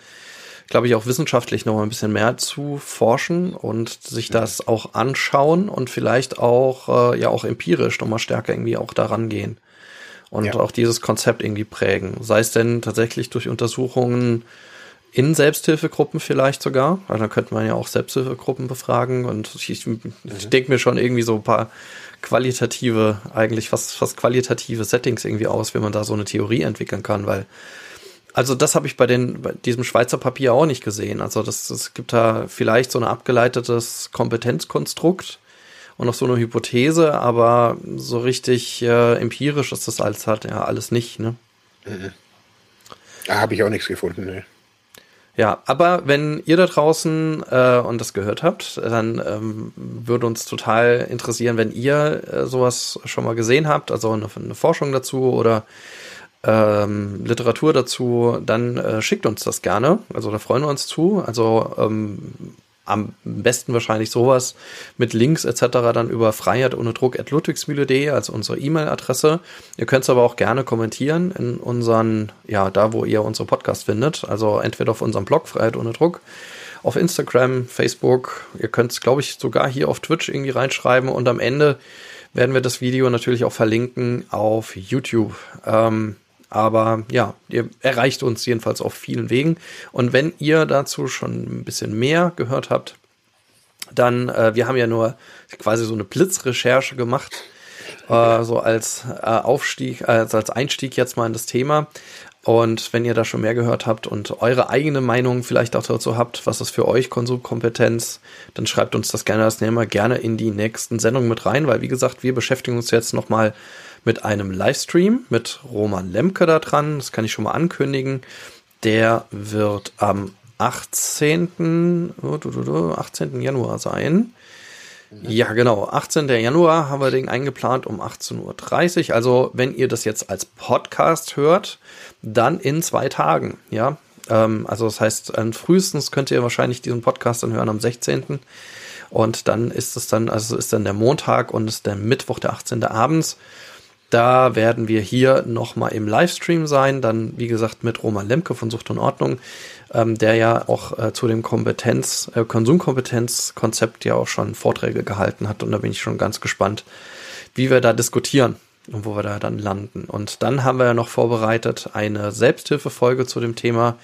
glaube ich, auch wissenschaftlich noch mal ein bisschen mehr zu forschen und sich das mhm. auch anschauen und vielleicht auch, äh, ja, auch empirisch noch mal stärker irgendwie auch daran gehen. Und ja. auch dieses Konzept irgendwie prägen. Sei es denn tatsächlich durch Untersuchungen in Selbsthilfegruppen vielleicht sogar, weil dann könnte man ja auch Selbsthilfegruppen befragen und ich, ich mhm. denke mir schon irgendwie so ein paar qualitative, eigentlich fast, fast qualitative Settings irgendwie aus, wie man da so eine Theorie entwickeln kann, weil also das habe ich bei, den, bei diesem Schweizer Papier auch nicht gesehen. Also das, es gibt da vielleicht so ein abgeleitetes Kompetenzkonstrukt und noch so eine Hypothese, aber so richtig äh, empirisch ist das alles halt ja alles nicht. Ne? Mhm. Da habe ich auch nichts gefunden. Ne. Ja, aber wenn ihr da draußen äh, und das gehört habt, dann ähm, würde uns total interessieren, wenn ihr äh, sowas schon mal gesehen habt, also eine, eine Forschung dazu oder ähm, Literatur dazu, dann äh, schickt uns das gerne. Also da freuen wir uns zu. Also ähm, am besten wahrscheinlich sowas mit Links etc. dann über Freiheit ohne Druck at ludwigsmühle.de als unsere E-Mail-Adresse. Ihr könnt es aber auch gerne kommentieren in unseren, ja, da wo ihr unsere Podcast findet. Also entweder auf unserem Blog Freiheit ohne Druck, auf Instagram, Facebook. Ihr könnt es, glaube ich, sogar hier auf Twitch irgendwie reinschreiben und am Ende werden wir das Video natürlich auch verlinken auf YouTube. Ähm, aber ja, ihr erreicht uns jedenfalls auf vielen Wegen. Und wenn ihr dazu schon ein bisschen mehr gehört habt, dann, äh, wir haben ja nur quasi so eine Blitzrecherche gemacht, äh, so als äh, Aufstieg, äh, als Einstieg jetzt mal in das Thema. Und wenn ihr da schon mehr gehört habt und eure eigene Meinung vielleicht auch dazu habt, was ist für euch Konsumkompetenz, dann schreibt uns das gerne, das nehmen wir gerne in die nächsten Sendungen mit rein, weil wie gesagt, wir beschäftigen uns jetzt nochmal mit einem Livestream mit Roman Lemke da dran. Das kann ich schon mal ankündigen. Der wird am 18. 18. Januar sein. Ja, genau. 18. Januar haben wir den eingeplant um 18.30 Uhr. Also, wenn ihr das jetzt als Podcast hört, dann in zwei Tagen. Ja, ähm, also das heißt, frühestens könnt ihr wahrscheinlich diesen Podcast dann hören am 16. Und dann ist es dann, also ist dann der Montag und ist der Mittwoch, der 18. abends. Da werden wir hier nochmal im Livestream sein, dann wie gesagt mit Roman Lemke von Sucht und Ordnung, ähm, der ja auch äh, zu dem Kompetenz, äh, Konsumkompetenzkonzept ja auch schon Vorträge gehalten hat und da bin ich schon ganz gespannt, wie wir da diskutieren und wo wir da dann landen. Und dann haben wir ja noch vorbereitet eine Selbsthilfefolge zu dem Thema.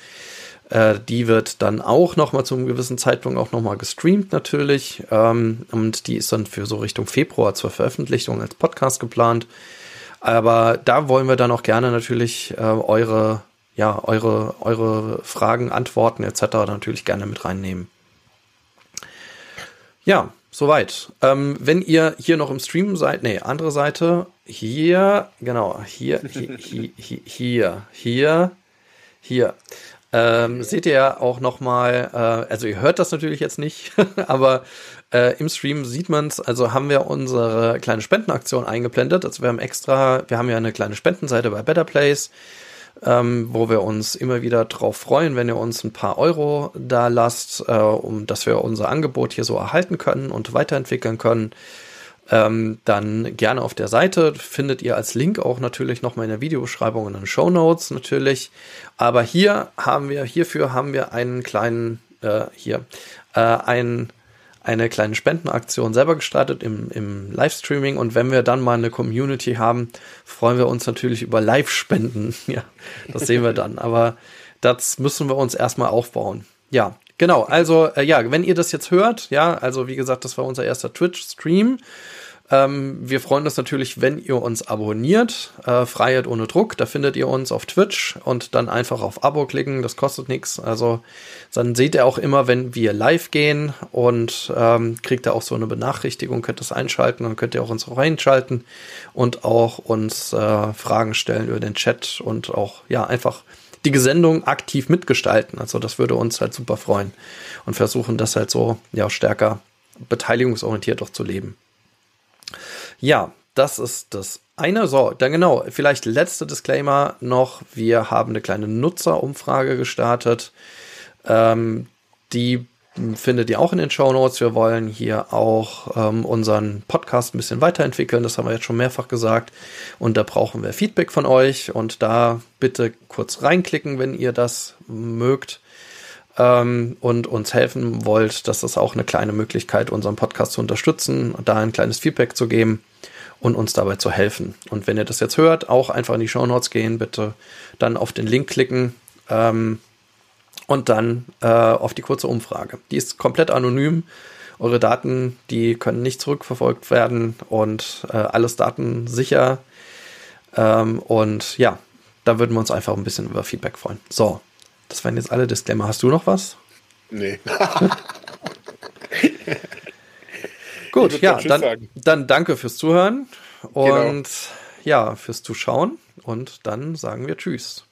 Äh, die wird dann auch nochmal zu einem gewissen Zeitpunkt auch nochmal gestreamt natürlich. Ähm, und die ist dann für so Richtung Februar zur Veröffentlichung als Podcast geplant. Aber da wollen wir dann auch gerne natürlich äh, eure, ja, eure, eure Fragen, Antworten etc. natürlich gerne mit reinnehmen. Ja, soweit. Ähm, wenn ihr hier noch im Stream seid, nee, andere Seite, hier, genau, hier, hier, hier, hier, hier. Ähm, seht ihr ja auch nochmal, äh, also ihr hört das natürlich jetzt nicht, aber äh, im Stream sieht man es, also haben wir unsere kleine Spendenaktion eingeblendet. Also wir haben extra, wir haben ja eine kleine Spendenseite bei Better Place, ähm, wo wir uns immer wieder drauf freuen, wenn ihr uns ein paar Euro da lasst, äh, um dass wir unser Angebot hier so erhalten können und weiterentwickeln können ähm, dann gerne auf der Seite. Findet ihr als Link auch natürlich nochmal in der Videobeschreibung und in den Show Notes natürlich. Aber hier haben wir, hierfür haben wir einen kleinen, äh, hier, äh, ein, eine kleine Spendenaktion selber gestartet im, im Livestreaming und wenn wir dann mal eine Community haben, freuen wir uns natürlich über Live-Spenden. Ja, das sehen wir dann. Aber das müssen wir uns erstmal aufbauen. Ja, genau. Also, äh, ja, wenn ihr das jetzt hört, ja, also wie gesagt, das war unser erster Twitch-Stream. Ähm, wir freuen uns natürlich, wenn ihr uns abonniert. Äh, Freiheit ohne Druck, da findet ihr uns auf Twitch und dann einfach auf Abo klicken, das kostet nichts. Also dann seht ihr auch immer, wenn wir live gehen und ähm, kriegt ihr auch so eine Benachrichtigung, könnt es einschalten und könnt ihr auch uns reinschalten und auch uns äh, Fragen stellen über den Chat und auch ja einfach die Sendung aktiv mitgestalten. Also das würde uns halt super freuen und versuchen das halt so ja stärker beteiligungsorientiert auch zu leben. Ja, das ist das eine. So, dann genau, vielleicht letzte Disclaimer noch. Wir haben eine kleine Nutzerumfrage gestartet. Ähm, die findet ihr auch in den Show Notes. Wir wollen hier auch ähm, unseren Podcast ein bisschen weiterentwickeln. Das haben wir jetzt schon mehrfach gesagt. Und da brauchen wir Feedback von euch. Und da bitte kurz reinklicken, wenn ihr das mögt ähm, und uns helfen wollt. Das ist auch eine kleine Möglichkeit, unseren Podcast zu unterstützen da ein kleines Feedback zu geben und uns dabei zu helfen. Und wenn ihr das jetzt hört, auch einfach in die Show Notes gehen, bitte dann auf den Link klicken ähm, und dann äh, auf die kurze Umfrage. Die ist komplett anonym. Eure Daten, die können nicht zurückverfolgt werden und äh, alles datensicher. Ähm, und ja, da würden wir uns einfach ein bisschen über Feedback freuen. So, das waren jetzt alle Disclaimer. Hast du noch was? Nee. Gut, ja, dann, dann danke fürs Zuhören und genau. ja, fürs Zuschauen und dann sagen wir Tschüss.